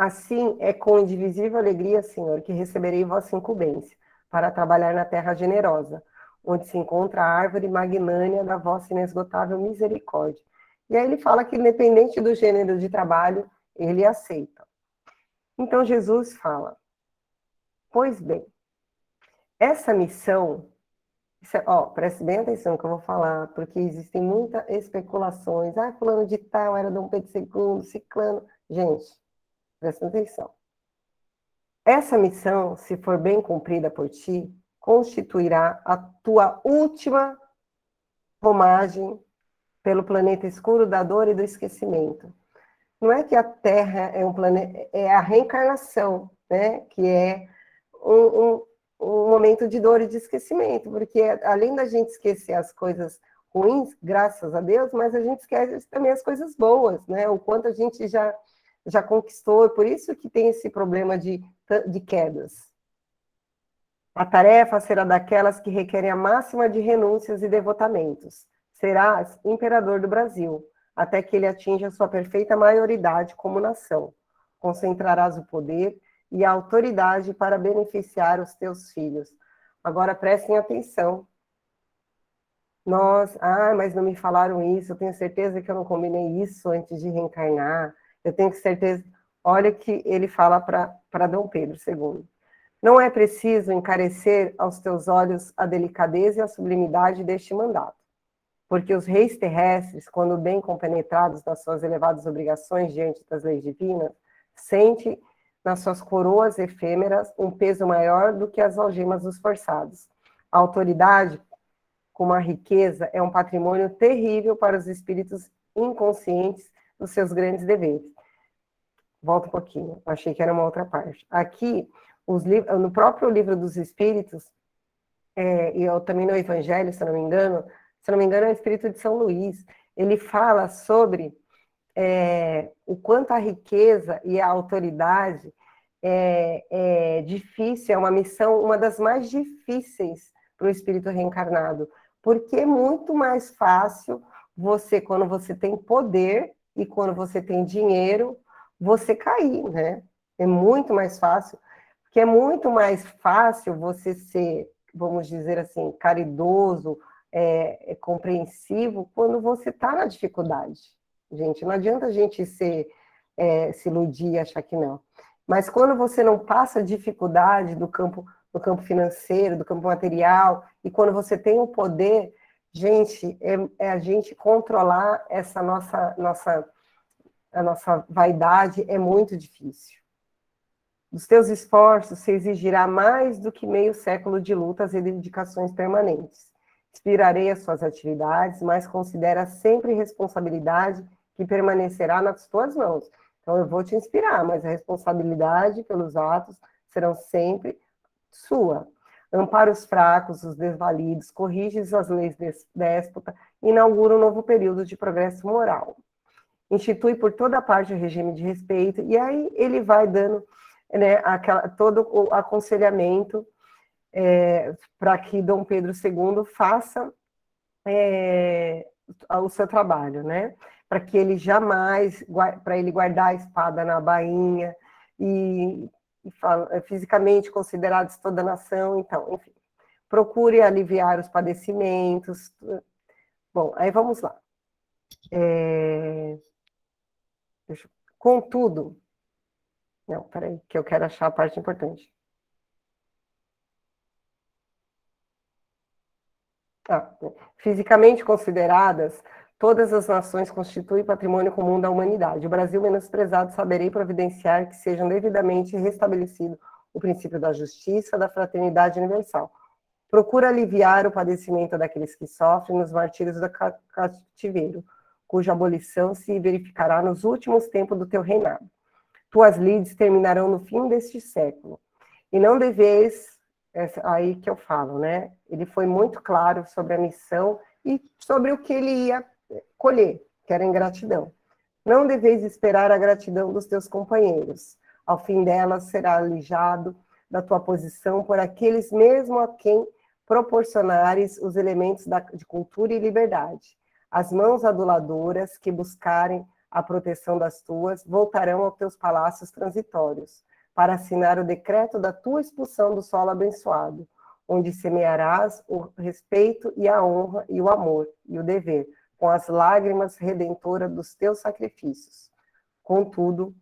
Assim é com indivisível alegria, Senhor, que receberei vossa incumbência, para trabalhar na terra generosa, onde se encontra a árvore magnânea da vossa inesgotável misericórdia. E aí ele fala que, independente do gênero de trabalho, ele aceita. Então Jesus fala: Pois bem, essa missão, é, ó, preste bem atenção que eu vou falar, porque existem muitas especulações. Ah, fulano de tal era Dom Pedro II, ciclano. Gente, presta atenção. Essa missão, se for bem cumprida por ti, constituirá a tua última romagem pelo planeta escuro da dor e do esquecimento. Não é que a Terra é um planeta, é a reencarnação, né? Que é um, um, um momento de dor e de esquecimento, porque além da gente esquecer as coisas ruins, graças a Deus, mas a gente esquece também as coisas boas, né? O quanto a gente já já conquistou, por isso que tem esse problema de, de quedas. A tarefa será daquelas que requerem a máxima de renúncias e devotamentos. Serás imperador do Brasil, até que ele atinja sua perfeita maioridade como nação. Concentrarás o poder e a autoridade para beneficiar os teus filhos. Agora prestem atenção. Nós, ah, mas não me falaram isso, eu tenho certeza que eu não combinei isso antes de reencarnar. Eu tenho certeza. Olha que ele fala para Dom Pedro II. Não é preciso encarecer aos teus olhos a delicadeza e a sublimidade deste mandato, porque os reis terrestres, quando bem compenetrados nas suas elevadas obrigações diante das leis divinas, sentem nas suas coroas efêmeras um peso maior do que as algemas dos forçados. A autoridade, como a riqueza, é um patrimônio terrível para os espíritos inconscientes dos seus grandes deveres. Volta um pouquinho, achei que era uma outra parte. Aqui, no próprio livro dos Espíritos, é, e eu também no Evangelho, se não me engano, se não me engano, é o Espírito de São Luís, ele fala sobre é, o quanto a riqueza e a autoridade é, é difícil, é uma missão, uma das mais difíceis para o espírito reencarnado, porque é muito mais fácil você, quando você tem poder e quando você tem dinheiro, você cair, né? É muito mais fácil que é muito mais fácil você ser, vamos dizer assim, caridoso, é, é compreensivo quando você está na dificuldade. Gente, não adianta a gente ser, é, se iludir e achar que não. Mas quando você não passa dificuldade do campo, do campo financeiro, do campo material, e quando você tem o poder, gente, é, é a gente controlar essa nossa, nossa, a nossa vaidade é muito difícil. Dos teus esforços se exigirá mais do que meio século de lutas e dedicações permanentes. Inspirarei as suas atividades, mas considera sempre responsabilidade que permanecerá nas tuas mãos. Então, eu vou te inspirar, mas a responsabilidade pelos atos serão sempre sua. Ampara os fracos, os desvalidos, corrige as leis déspota, inaugura um novo período de progresso moral. Institui por toda parte o regime de respeito, e aí ele vai dando né, aquela, todo o aconselhamento é, para que Dom Pedro II faça é, o seu trabalho, né? Para que ele jamais, para ele guardar a espada na bainha e, e fisicamente considerados toda a nação, então, enfim, procure aliviar os padecimentos. Bom, aí vamos lá. É, contudo, não, peraí, que eu quero achar a parte importante. Ah, fisicamente consideradas, todas as nações constituem patrimônio comum da humanidade. O Brasil menosprezado saberei providenciar que sejam devidamente restabelecido o princípio da justiça, da fraternidade universal. Procura aliviar o padecimento daqueles que sofrem nos martírios do cativeiro, cuja abolição se verificará nos últimos tempos do teu reinado tuas lides terminarão no fim deste século. E não deveis, é aí que eu falo, né? Ele foi muito claro sobre a missão e sobre o que ele ia colher, que era ingratidão. Não deveis esperar a gratidão dos teus companheiros. Ao fim dela será alijado da tua posição por aqueles mesmo a quem proporcionares os elementos da, de cultura e liberdade. As mãos aduladoras que buscarem a proteção das tuas, voltarão aos teus palácios transitórios, para assinar o decreto da tua expulsão do solo abençoado, onde semearás o respeito e a honra e o amor e o dever, com as lágrimas redentoras dos teus sacrifícios. Contudo,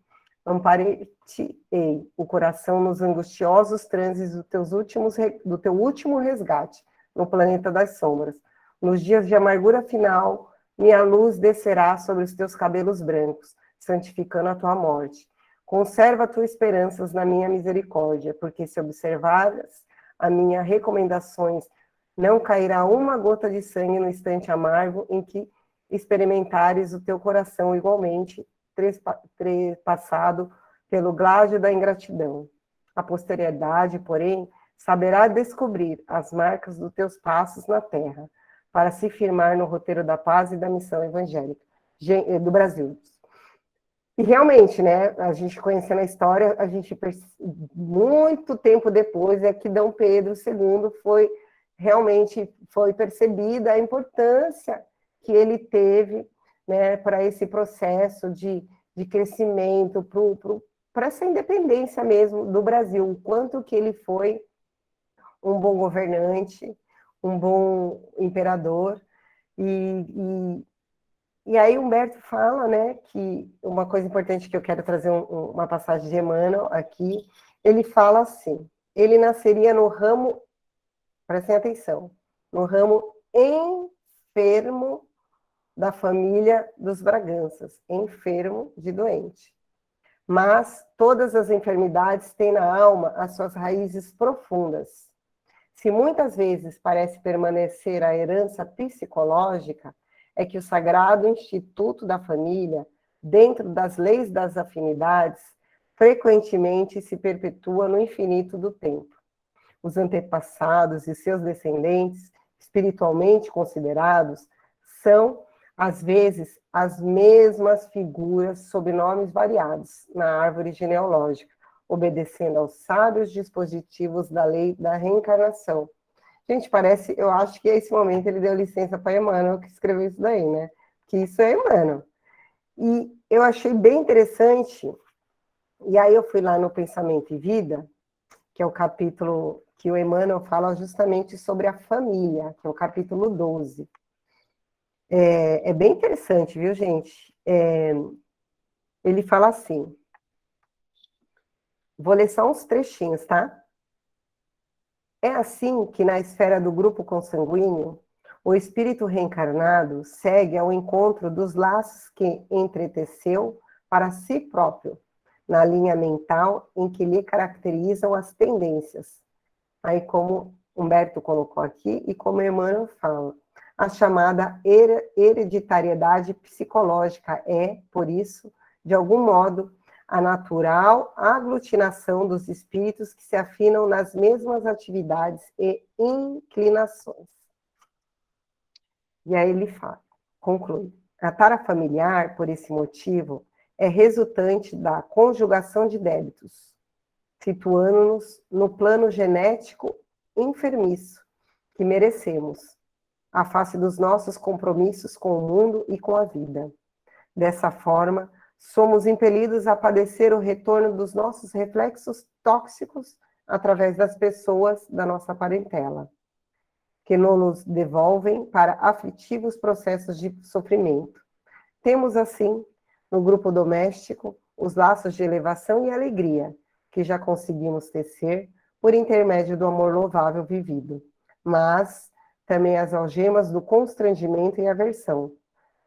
amparei-te-ei o coração nos angustiosos transes do, teus últimos, do teu último resgate no planeta das sombras. Nos dias de amargura final, minha luz descerá sobre os teus cabelos brancos, santificando a tua morte. Conserva tuas esperanças na minha misericórdia, porque se observares a minha recomendações, não cairá uma gota de sangue no instante amargo em que experimentares o teu coração igualmente trespassado pelo gládio da ingratidão. A posteridade, porém, saberá descobrir as marcas dos teus passos na terra, para se firmar no roteiro da paz e da missão evangélica do Brasil. E realmente, né, a gente conhecendo a história, a gente muito tempo depois é que Dom Pedro II foi realmente foi percebida a importância que ele teve, né, para esse processo de, de crescimento, para essa independência mesmo do Brasil, o quanto que ele foi um bom governante, um bom imperador, e, e e aí Humberto fala, né, que uma coisa importante que eu quero trazer um, uma passagem de Emmanuel aqui, ele fala assim, ele nasceria no ramo, prestem atenção, no ramo enfermo da família dos Braganças, enfermo de doente. Mas todas as enfermidades têm na alma as suas raízes profundas. Se muitas vezes parece permanecer a herança psicológica, é que o Sagrado Instituto da Família, dentro das leis das afinidades, frequentemente se perpetua no infinito do tempo. Os antepassados e seus descendentes, espiritualmente considerados, são, às vezes, as mesmas figuras sob nomes variados na árvore genealógica, obedecendo aos sábios dispositivos da lei da reencarnação, Gente, parece, eu acho que esse momento ele deu licença para Emmanuel que escreveu isso daí, né? Que isso é Emmanuel. E eu achei bem interessante, e aí eu fui lá no Pensamento e Vida, que é o capítulo que o Emmanuel fala justamente sobre a família, que é o capítulo 12. É, é bem interessante, viu, gente? É, ele fala assim, vou ler só uns trechinhos, tá? É assim que, na esfera do grupo consanguíneo, o espírito reencarnado segue ao encontro dos laços que entreteceu para si próprio, na linha mental em que lhe caracterizam as tendências. Aí, como Humberto colocou aqui e como Emmanuel fala, a chamada hereditariedade psicológica é, por isso, de algum modo, a natural aglutinação dos espíritos que se afinam nas mesmas atividades e inclinações. E aí ele fala, conclui. A tara familiar, por esse motivo, é resultante da conjugação de débitos, situando-nos no plano genético enfermiço que merecemos, a face dos nossos compromissos com o mundo e com a vida. Dessa forma, somos impelidos a padecer o retorno dos nossos reflexos tóxicos através das pessoas da nossa parentela, que não nos devolvem para aflitivos processos de sofrimento. Temos, assim, no grupo doméstico, os laços de elevação e alegria que já conseguimos tecer por intermédio do amor louvável vivido, mas também as algemas do constrangimento e aversão,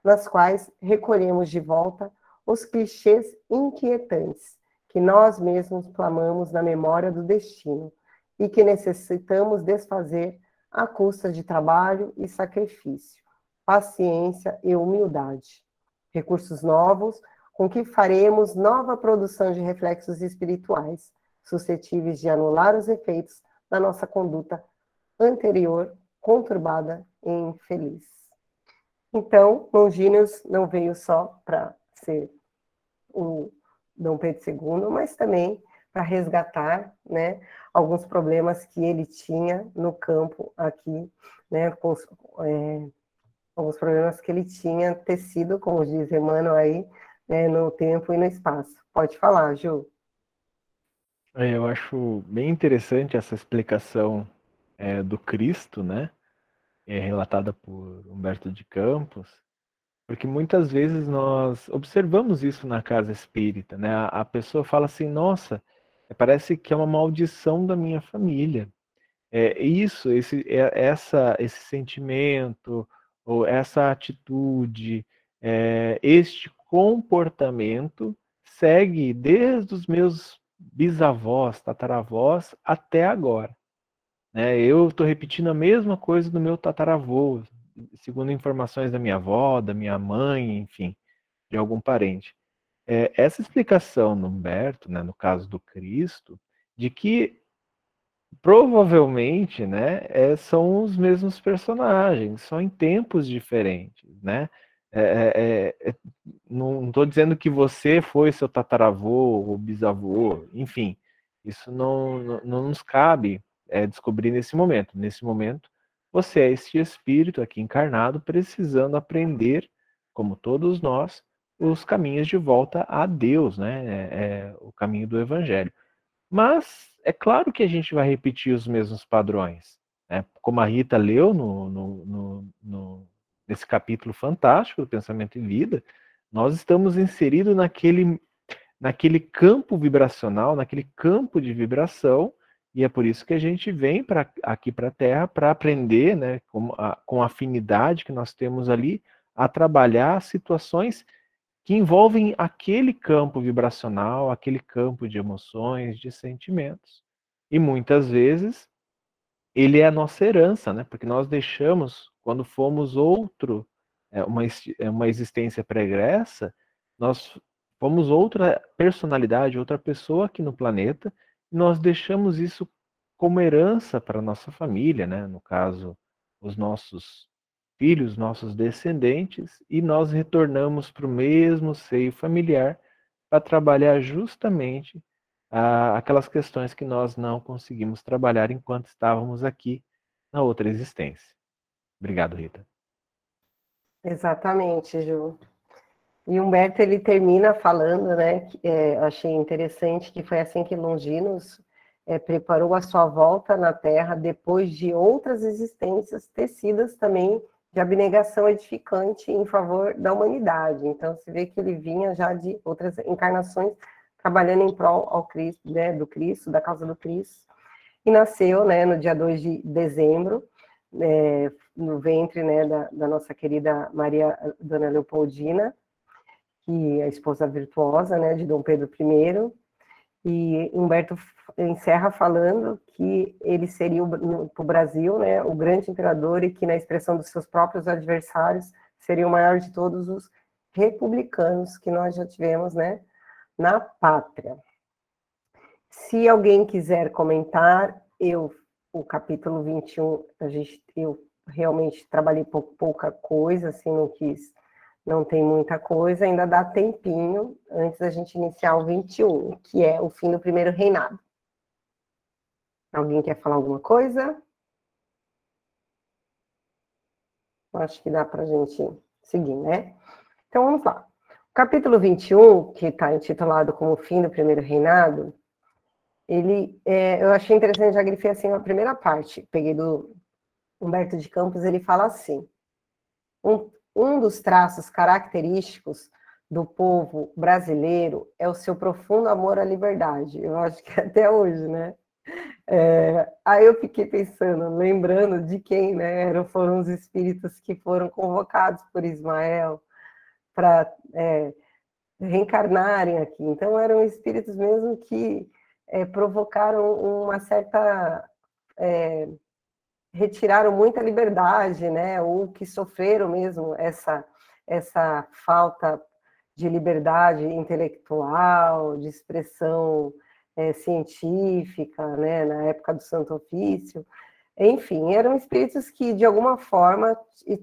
nas quais recolhemos de volta os clichês inquietantes que nós mesmos clamamos na memória do destino e que necessitamos desfazer à custa de trabalho e sacrifício, paciência e humildade. Recursos novos com que faremos nova produção de reflexos espirituais, suscetíveis de anular os efeitos da nossa conduta anterior, conturbada e infeliz. Então, Longínus não veio só para ser o Dom Pedro II, mas também para resgatar né, alguns problemas que ele tinha no campo aqui, né, com, é, alguns problemas que ele tinha tecido, como diz Emmanuel aí, né, no tempo e no espaço. Pode falar, Ju. É, eu acho bem interessante essa explicação é, do Cristo, né? É relatada por Humberto de Campos, porque muitas vezes nós observamos isso na casa espírita, né? A, a pessoa fala assim, nossa, parece que é uma maldição da minha família. É isso, esse, é, essa, esse sentimento, ou essa atitude, é, este comportamento segue desde os meus bisavós, tataravós, até agora. Né? Eu estou repetindo a mesma coisa do meu tataravô, segundo informações da minha avó, da minha mãe, enfim, de algum parente. É, essa explicação no Humberto, né, no caso do Cristo, de que provavelmente, né, é, são os mesmos personagens, só em tempos diferentes, né? É, é, é, é não estou dizendo que você foi seu tataravô ou bisavô, enfim, isso não, não, não nos cabe é, descobrir nesse momento. Nesse momento, você é este espírito aqui encarnado, precisando aprender, como todos nós, os caminhos de volta a Deus, né? É, o caminho do Evangelho. Mas é claro que a gente vai repetir os mesmos padrões. Né? Como a Rita leu no, no, no, no, nesse capítulo fantástico do Pensamento em Vida, nós estamos inseridos naquele, naquele campo vibracional, naquele campo de vibração, e é por isso que a gente vem pra, aqui para a Terra para aprender, né, com a, com a afinidade que nós temos ali, a trabalhar situações que envolvem aquele campo vibracional, aquele campo de emoções, de sentimentos. E muitas vezes ele é a nossa herança, né? Porque nós deixamos, quando fomos outro, é, uma, é, uma existência pregressa, nós fomos outra personalidade, outra pessoa aqui no planeta, e nós deixamos isso como herança para nossa família, né? No caso, os nossos filhos, nossos descendentes, e nós retornamos para o mesmo seio familiar para trabalhar justamente aquelas questões que nós não conseguimos trabalhar enquanto estávamos aqui na outra existência. Obrigado, Rita. Exatamente, Ju. E Humberto ele termina falando, né? Que, é, achei interessante que foi assim que Longinos é, preparou a sua volta na Terra depois de outras existências tecidas também de abnegação edificante em favor da humanidade. Então, se vê que ele vinha já de outras encarnações trabalhando em prol ao Cristo, né, do Cristo, da causa do Cristo, e nasceu né, no dia 2 de dezembro, é, no ventre né, da, da, nossa querida Maria Dona Leopoldina, que é a esposa virtuosa né, de Dom Pedro I, e Humberto encerra falando que ele seria para o Brasil, né, o grande imperador e que na expressão dos seus próprios adversários seria o maior de todos os republicanos que nós já tivemos, né, na pátria. Se alguém quiser comentar, eu o capítulo 21, a gente eu realmente trabalhei pouca coisa, assim, não quis não tem muita coisa, ainda dá tempinho antes da gente iniciar o 21, que é o fim do primeiro reinado. Alguém quer falar alguma coisa? Acho que dá para a gente seguir, né? Então vamos lá. O capítulo 21, que está intitulado como Fim do Primeiro Reinado, ele, é, eu achei interessante, já grifei assim a primeira parte, peguei do Humberto de Campos, ele fala assim: um, um dos traços característicos do povo brasileiro é o seu profundo amor à liberdade. Eu acho que até hoje, né? É, aí eu fiquei pensando, lembrando de quem né, foram os espíritos que foram convocados por Ismael para é, reencarnarem aqui. Então, eram espíritos mesmo que é, provocaram uma certa é, retiraram muita liberdade, né, ou que sofreram mesmo essa, essa falta de liberdade intelectual, de expressão é, científica, né, na época do Santo Ofício. Enfim, eram espíritos que, de alguma forma,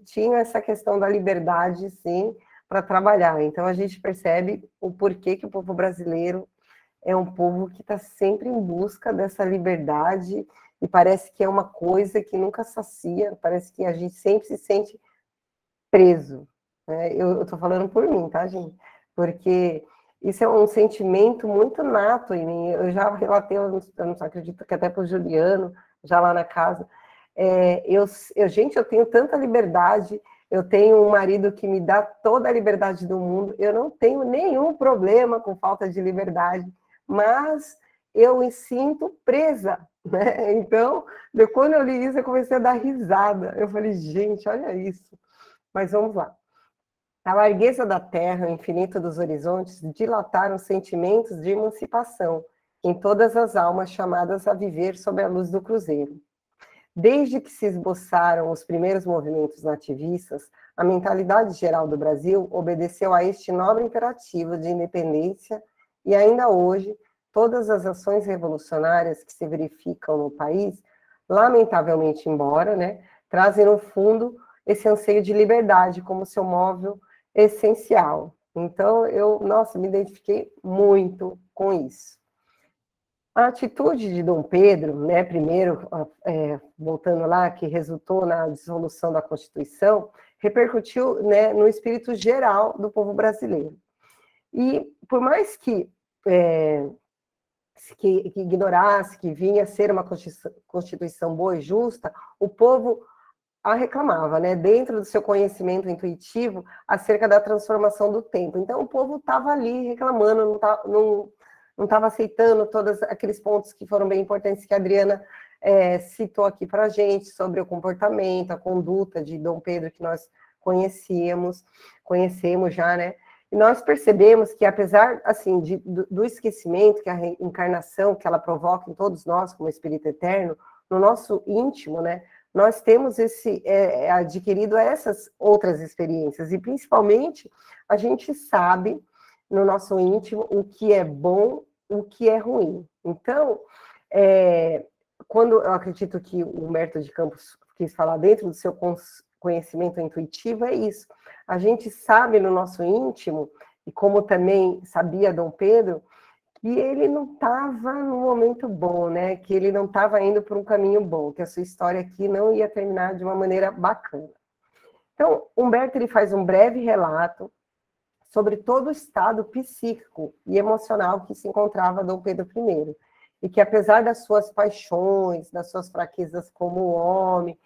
tinham essa questão da liberdade, sim, para trabalhar. Então, a gente percebe o porquê que o povo brasileiro é um povo que está sempre em busca dessa liberdade e parece que é uma coisa que nunca sacia, parece que a gente sempre se sente preso. Né? Eu estou falando por mim, tá, gente? Porque isso é um sentimento muito nato em mim. Eu já relatei, eu não, acredito que até para o Juliano, já lá na casa, É, eu, eu, gente, eu tenho tanta liberdade, eu tenho um marido que me dá toda a liberdade do mundo, eu não tenho nenhum problema com falta de liberdade, mas eu me sinto presa, né? Então, quando eu li isso, eu comecei a dar risada. Eu falei, gente, olha isso. Mas vamos lá. A largueza da terra, o infinito dos horizontes, dilataram sentimentos de emancipação em todas as almas chamadas a viver sob a luz do cruzeiro. Desde que se esboçaram os primeiros movimentos nativistas, a mentalidade geral do Brasil obedeceu a este nobre imperativo de independência e ainda hoje todas as ações revolucionárias que se verificam no país, lamentavelmente embora, né, trazem no fundo esse anseio de liberdade como seu móvel essencial. Então, eu, nossa, me identifiquei muito com isso. A atitude de Dom Pedro, né, primeiro, é, voltando lá, que resultou na dissolução da Constituição, repercutiu né, no espírito geral do povo brasileiro. E por mais que, é, que, que ignorasse que vinha ser uma Constituição boa e justa, o povo a reclamava, né, dentro do seu conhecimento intuitivo, acerca da transformação do tempo. Então, o povo estava ali reclamando, não estava aceitando todos aqueles pontos que foram bem importantes que a Adriana é, citou aqui para a gente, sobre o comportamento, a conduta de Dom Pedro, que nós conhecíamos, conhecemos já, né, e nós percebemos que, apesar, assim, de, do, do esquecimento que a reencarnação, que ela provoca em todos nós, como Espírito Eterno, no nosso íntimo, né, nós temos esse é, é, adquirido essas outras experiências e principalmente a gente sabe no nosso íntimo o que é bom, o que é ruim. Então, é, quando eu acredito que o Humberto de Campos quis falar dentro do seu conhecimento intuitivo é isso. A gente sabe no nosso íntimo e como também sabia Dom Pedro que ele não estava no momento bom, né? Que ele não estava indo por um caminho bom, que a sua história aqui não ia terminar de uma maneira bacana. Então, Humberto ele faz um breve relato sobre todo o estado psíquico e emocional que se encontrava Dom Pedro I, e que apesar das suas paixões, das suas fraquezas como homem,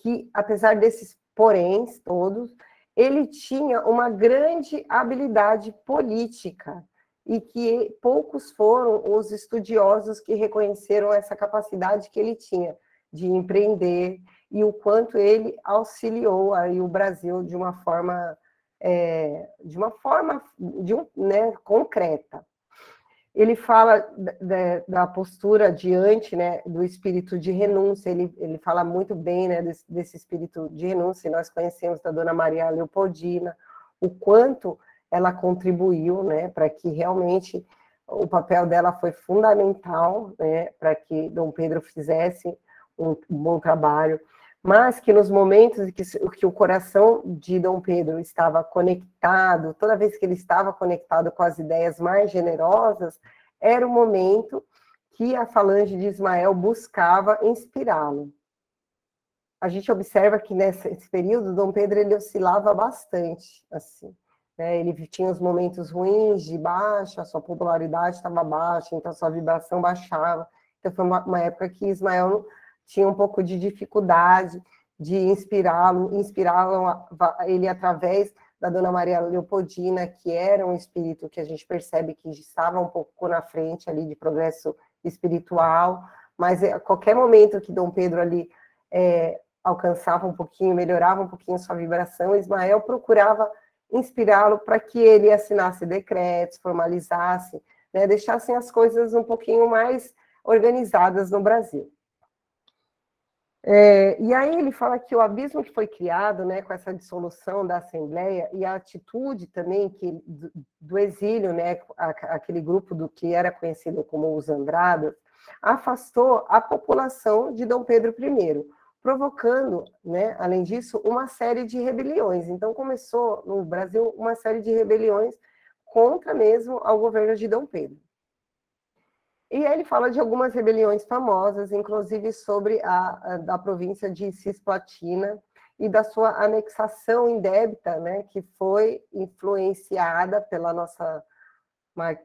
que apesar desses poréns todos, ele tinha uma grande habilidade política, e que poucos foram os estudiosos que reconheceram essa capacidade que ele tinha de empreender e o quanto ele auxiliou aí o Brasil de uma forma é, de uma forma de um, né, concreta. Ele fala da, da, postura diante né, do espírito de renúncia, ele, ele fala muito bem né, desse, desse espírito de renúncia, nós conhecemos da Dona Maria Leopoldina, o quanto ela contribuiu, né, para que realmente o papel dela foi fundamental, né, para que Dom Pedro fizesse um, bom trabalho, mas que nos momentos em que, que o coração de Dom Pedro estava conectado, toda vez que ele estava conectado com as ideias mais generosas, era o momento que a falange de Ismael buscava inspirá-lo. A gente observa que nesse período Dom Pedro ele oscilava bastante, assim. Né? Ele tinha os momentos ruins de baixa, sua popularidade estava baixa, então sua vibração baixava. Então foi uma, uma época que Ismael tinha um pouco de dificuldade de inspirá-lo, inspirá-lo ele através da Dona Maria Leopoldina, que era um espírito que a gente percebe que estava um pouco na frente ali de progresso espiritual, mas a qualquer momento que Dom Pedro ali é, alcançava um pouquinho, melhorava um pouquinho sua vibração, Ismael procurava inspirá-lo para que ele assinasse decretos, formalizasse, né, deixassem as coisas um pouquinho mais organizadas no Brasil. É, e aí ele fala que o abismo que foi criado né, com essa dissolução da Assembleia e a atitude também que, do, do exílio, né, aquele grupo do que era conhecido como os Andradas, afastou a população de Dom Pedro I, provocando, né, além disso, uma série de rebeliões. Então, começou no Brasil uma série de rebeliões contra mesmo ao governo de Dom Pedro. E ele fala de algumas rebeliões famosas, inclusive sobre a, a da província de Cisplatina e da sua anexação indébita, né, que foi influenciada pela nossa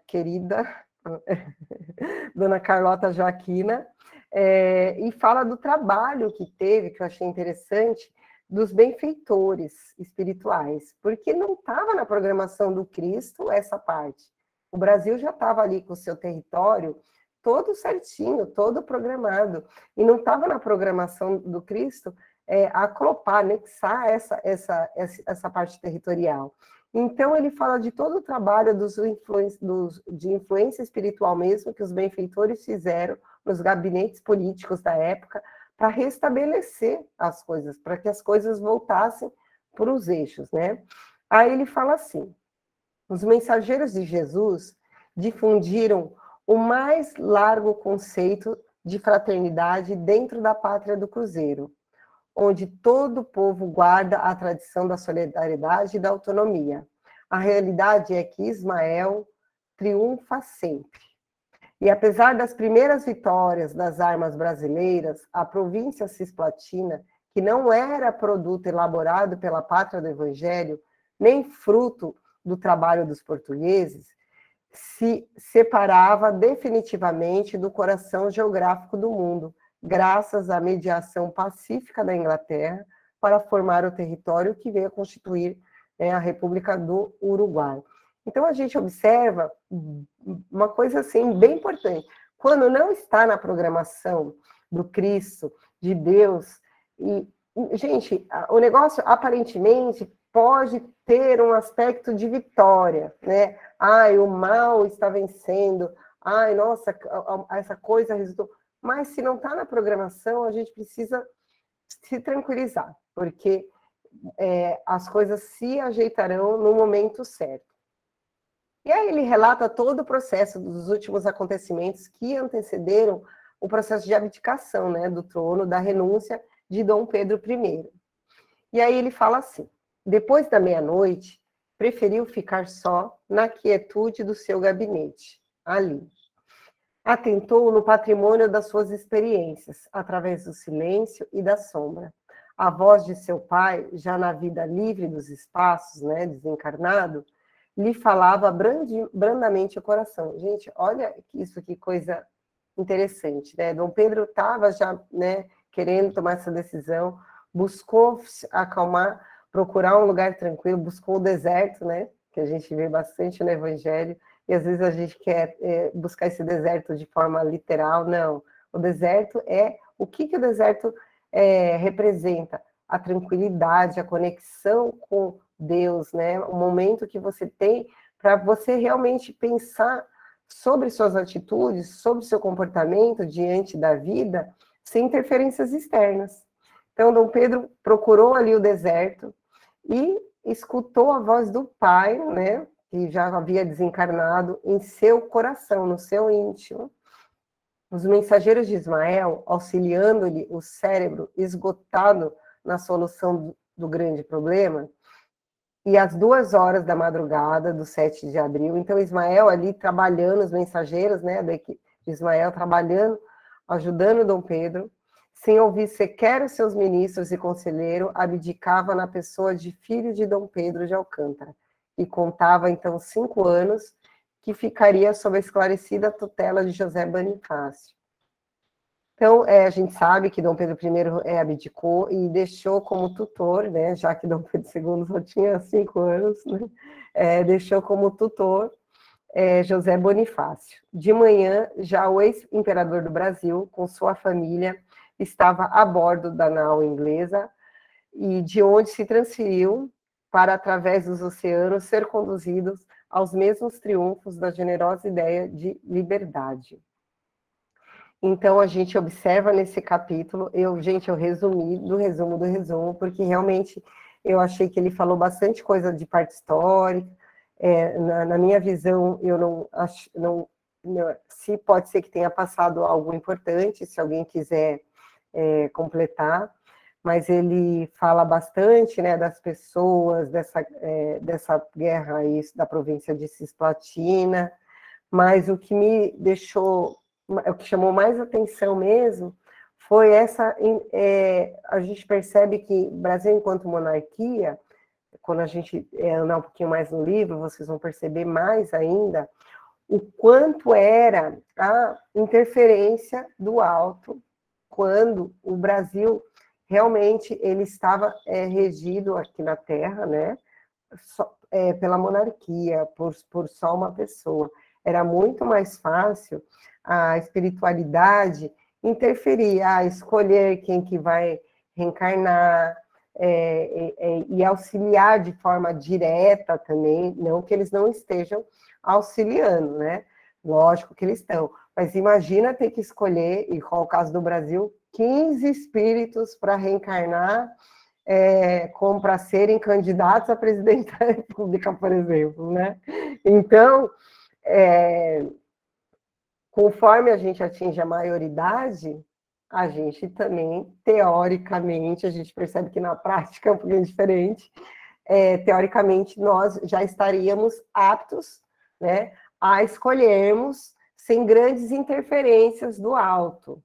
querida Dona Carlota Joaquina, é, e fala do trabalho que teve, que eu achei interessante, dos benfeitores espirituais, porque não estava na programação do Cristo essa parte. O Brasil já estava ali com o seu território todo certinho, todo programado, e não estava na programação do Cristo é, aclopar, anexar essa, essa, essa parte territorial. Então, ele fala de todo o trabalho dos, dos, de influência espiritual mesmo que os benfeitores fizeram nos gabinetes políticos da época para restabelecer as coisas, para que as coisas voltassem para os eixos, né? Aí ele fala assim: os mensageiros de Jesus difundiram o mais largo conceito de fraternidade dentro da pátria do Cruzeiro, onde todo o povo guarda a tradição da solidariedade e da autonomia. A realidade é que Ismael triunfa sempre. E apesar das primeiras vitórias das armas brasileiras, a província cisplatina, que não era produto elaborado pela pátria do Evangelho, nem fruto do trabalho dos portugueses, se separava definitivamente do coração geográfico do mundo, graças à mediação pacífica da Inglaterra para formar o território que veio a constituir né, a República do Uruguai. Então a gente observa uma coisa assim bem importante. Quando não está na programação do Cristo, de Deus, e gente, o negócio aparentemente pode ter um aspecto de vitória, né? Ai, o mal está vencendo. Ai, nossa, essa coisa resultou mas se não está na programação, a gente precisa se tranquilizar, porque é, as coisas se ajeitarão no momento certo. E aí ele relata todo o processo dos últimos acontecimentos que antecederam o processo de abdicação né, do trono, da renúncia de Dom Pedro I. E aí ele fala assim: depois da meia-noite, preferiu ficar só na quietude do seu gabinete, ali, atentou no patrimônio das suas experiências, através do silêncio e da sombra. A voz de seu pai, já na vida livre dos espaços, né, desencarnado, lhe falava brandi, brandamente o coração. Gente, olha isso que coisa interessante, né? Dom Pedro estava já, né, querendo tomar essa decisão, buscou acalmar, procurar um lugar tranquilo, buscou o deserto, né, que a gente vê bastante no Evangelho, e às vezes a gente quer é, buscar esse deserto de forma literal, não. O deserto é o que, que o deserto é, representa? A tranquilidade, a conexão com Deus, né? O momento que você tem para você realmente pensar sobre suas atitudes, sobre seu comportamento diante da vida, sem interferências externas. Então, Dom Pedro procurou ali o deserto e escutou a voz do Pai, né? que já havia desencarnado em seu coração, no seu íntimo. Os mensageiros de Ismael, auxiliando-lhe o cérebro esgotado na solução do, grande problema, e às duas horas da madrugada do 7 de abril, então Ismael ali trabalhando, os mensageiros né, da equipe Ismael trabalhando, ajudando Dom Pedro, sem ouvir sequer os seus ministros e conselheiro, abdicava na pessoa de filho de Dom Pedro de Alcântara, e contava então cinco anos, que ficaria sob a esclarecida tutela de José Bonifácio. Então, é, a gente sabe que Dom Pedro I é, abdicou e deixou como tutor, né, já que Dom Pedro II só tinha cinco anos, né, é, deixou como tutor é, José Bonifácio. De manhã, já o ex-imperador do Brasil, com sua família, estava a bordo da nau inglesa e de onde se transferiu para, através dos oceanos, ser conduzidos aos mesmos triunfos da generosa ideia de liberdade. Então, a gente observa nesse capítulo, eu, gente, eu resumi do resumo do resumo, porque realmente eu achei que ele falou bastante coisa de parte histórica, é, na, na, minha visão, eu não acho, não, não, se pode ser que tenha passado algo importante, se alguém quiser é, completar, mas ele fala bastante né, das pessoas, dessa, é, dessa guerra aí, da província de Cisplatina, mas o que me deixou, o que chamou mais atenção mesmo, foi essa, é, a gente percebe que Brasil enquanto monarquia, quando a gente é, andar um pouquinho mais no livro, vocês vão perceber mais ainda, o quanto era a interferência do alto quando o Brasil realmente ele estava é, regido aqui na Terra, né, só, é, pela monarquia, por, por só uma pessoa. Era muito mais fácil a espiritualidade interferir, a escolher quem que vai reencarnar, é, é, e auxiliar de forma direta também, não que eles não estejam auxiliando, né? Lógico que eles estão, mas imagina ter que escolher, e qual o caso do Brasil, 15 espíritos para reencarnar, é, como para serem candidatos a presidente da República, por exemplo, né? Então, é, conforme a gente atinge a maioridade, a gente também, teoricamente, a gente percebe que na prática é um pouquinho diferente, é, teoricamente, nós já estaríamos aptos né, a escolhermos sem grandes interferências do alto.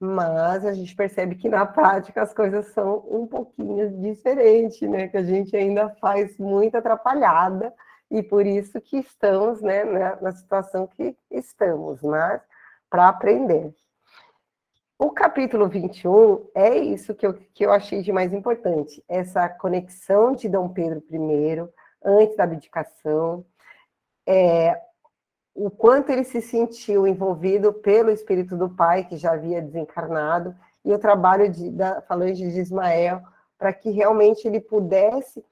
Mas a gente percebe que na prática as coisas são um pouquinho diferentes, né? Que a gente ainda faz muita atrapalhada e por isso que estamos né, na, na situação que estamos, mas para aprender. O capítulo 21 é isso que eu, que eu achei de mais importante, essa conexão de Dom Pedro I, antes da abdicação, é, o quanto ele se sentiu envolvido pelo espírito do pai, que já havia desencarnado, e o trabalho de, da falange de Ismael, para que realmente ele pudesse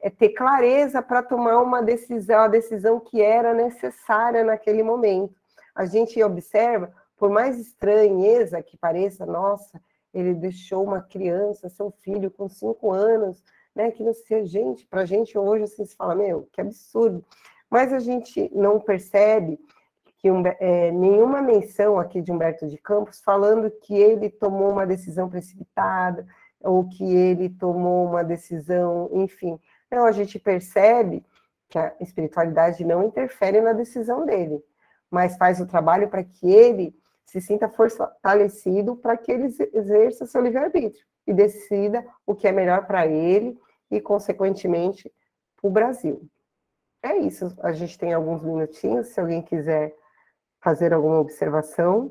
é, ter clareza para tomar uma decisão, a decisão que era necessária naquele momento. A gente observa por mais estranheza que pareça, nossa, ele deixou uma criança, seu filho, com cinco anos, né? Que não sei, gente, para a gente hoje assim se fala, meu, que absurdo. Mas a gente não percebe que é, nenhuma menção aqui de Humberto de Campos falando que ele tomou uma decisão precipitada ou que ele tomou uma decisão, enfim. Não, a gente percebe que a espiritualidade não interfere na decisão dele, mas faz o trabalho para que ele se sinta fortalecido para que ele exerça seu livre-arbítrio e decida o que é melhor para ele e, consequentemente, para o Brasil. É isso. A gente tem alguns minutinhos, se alguém quiser fazer alguma observação.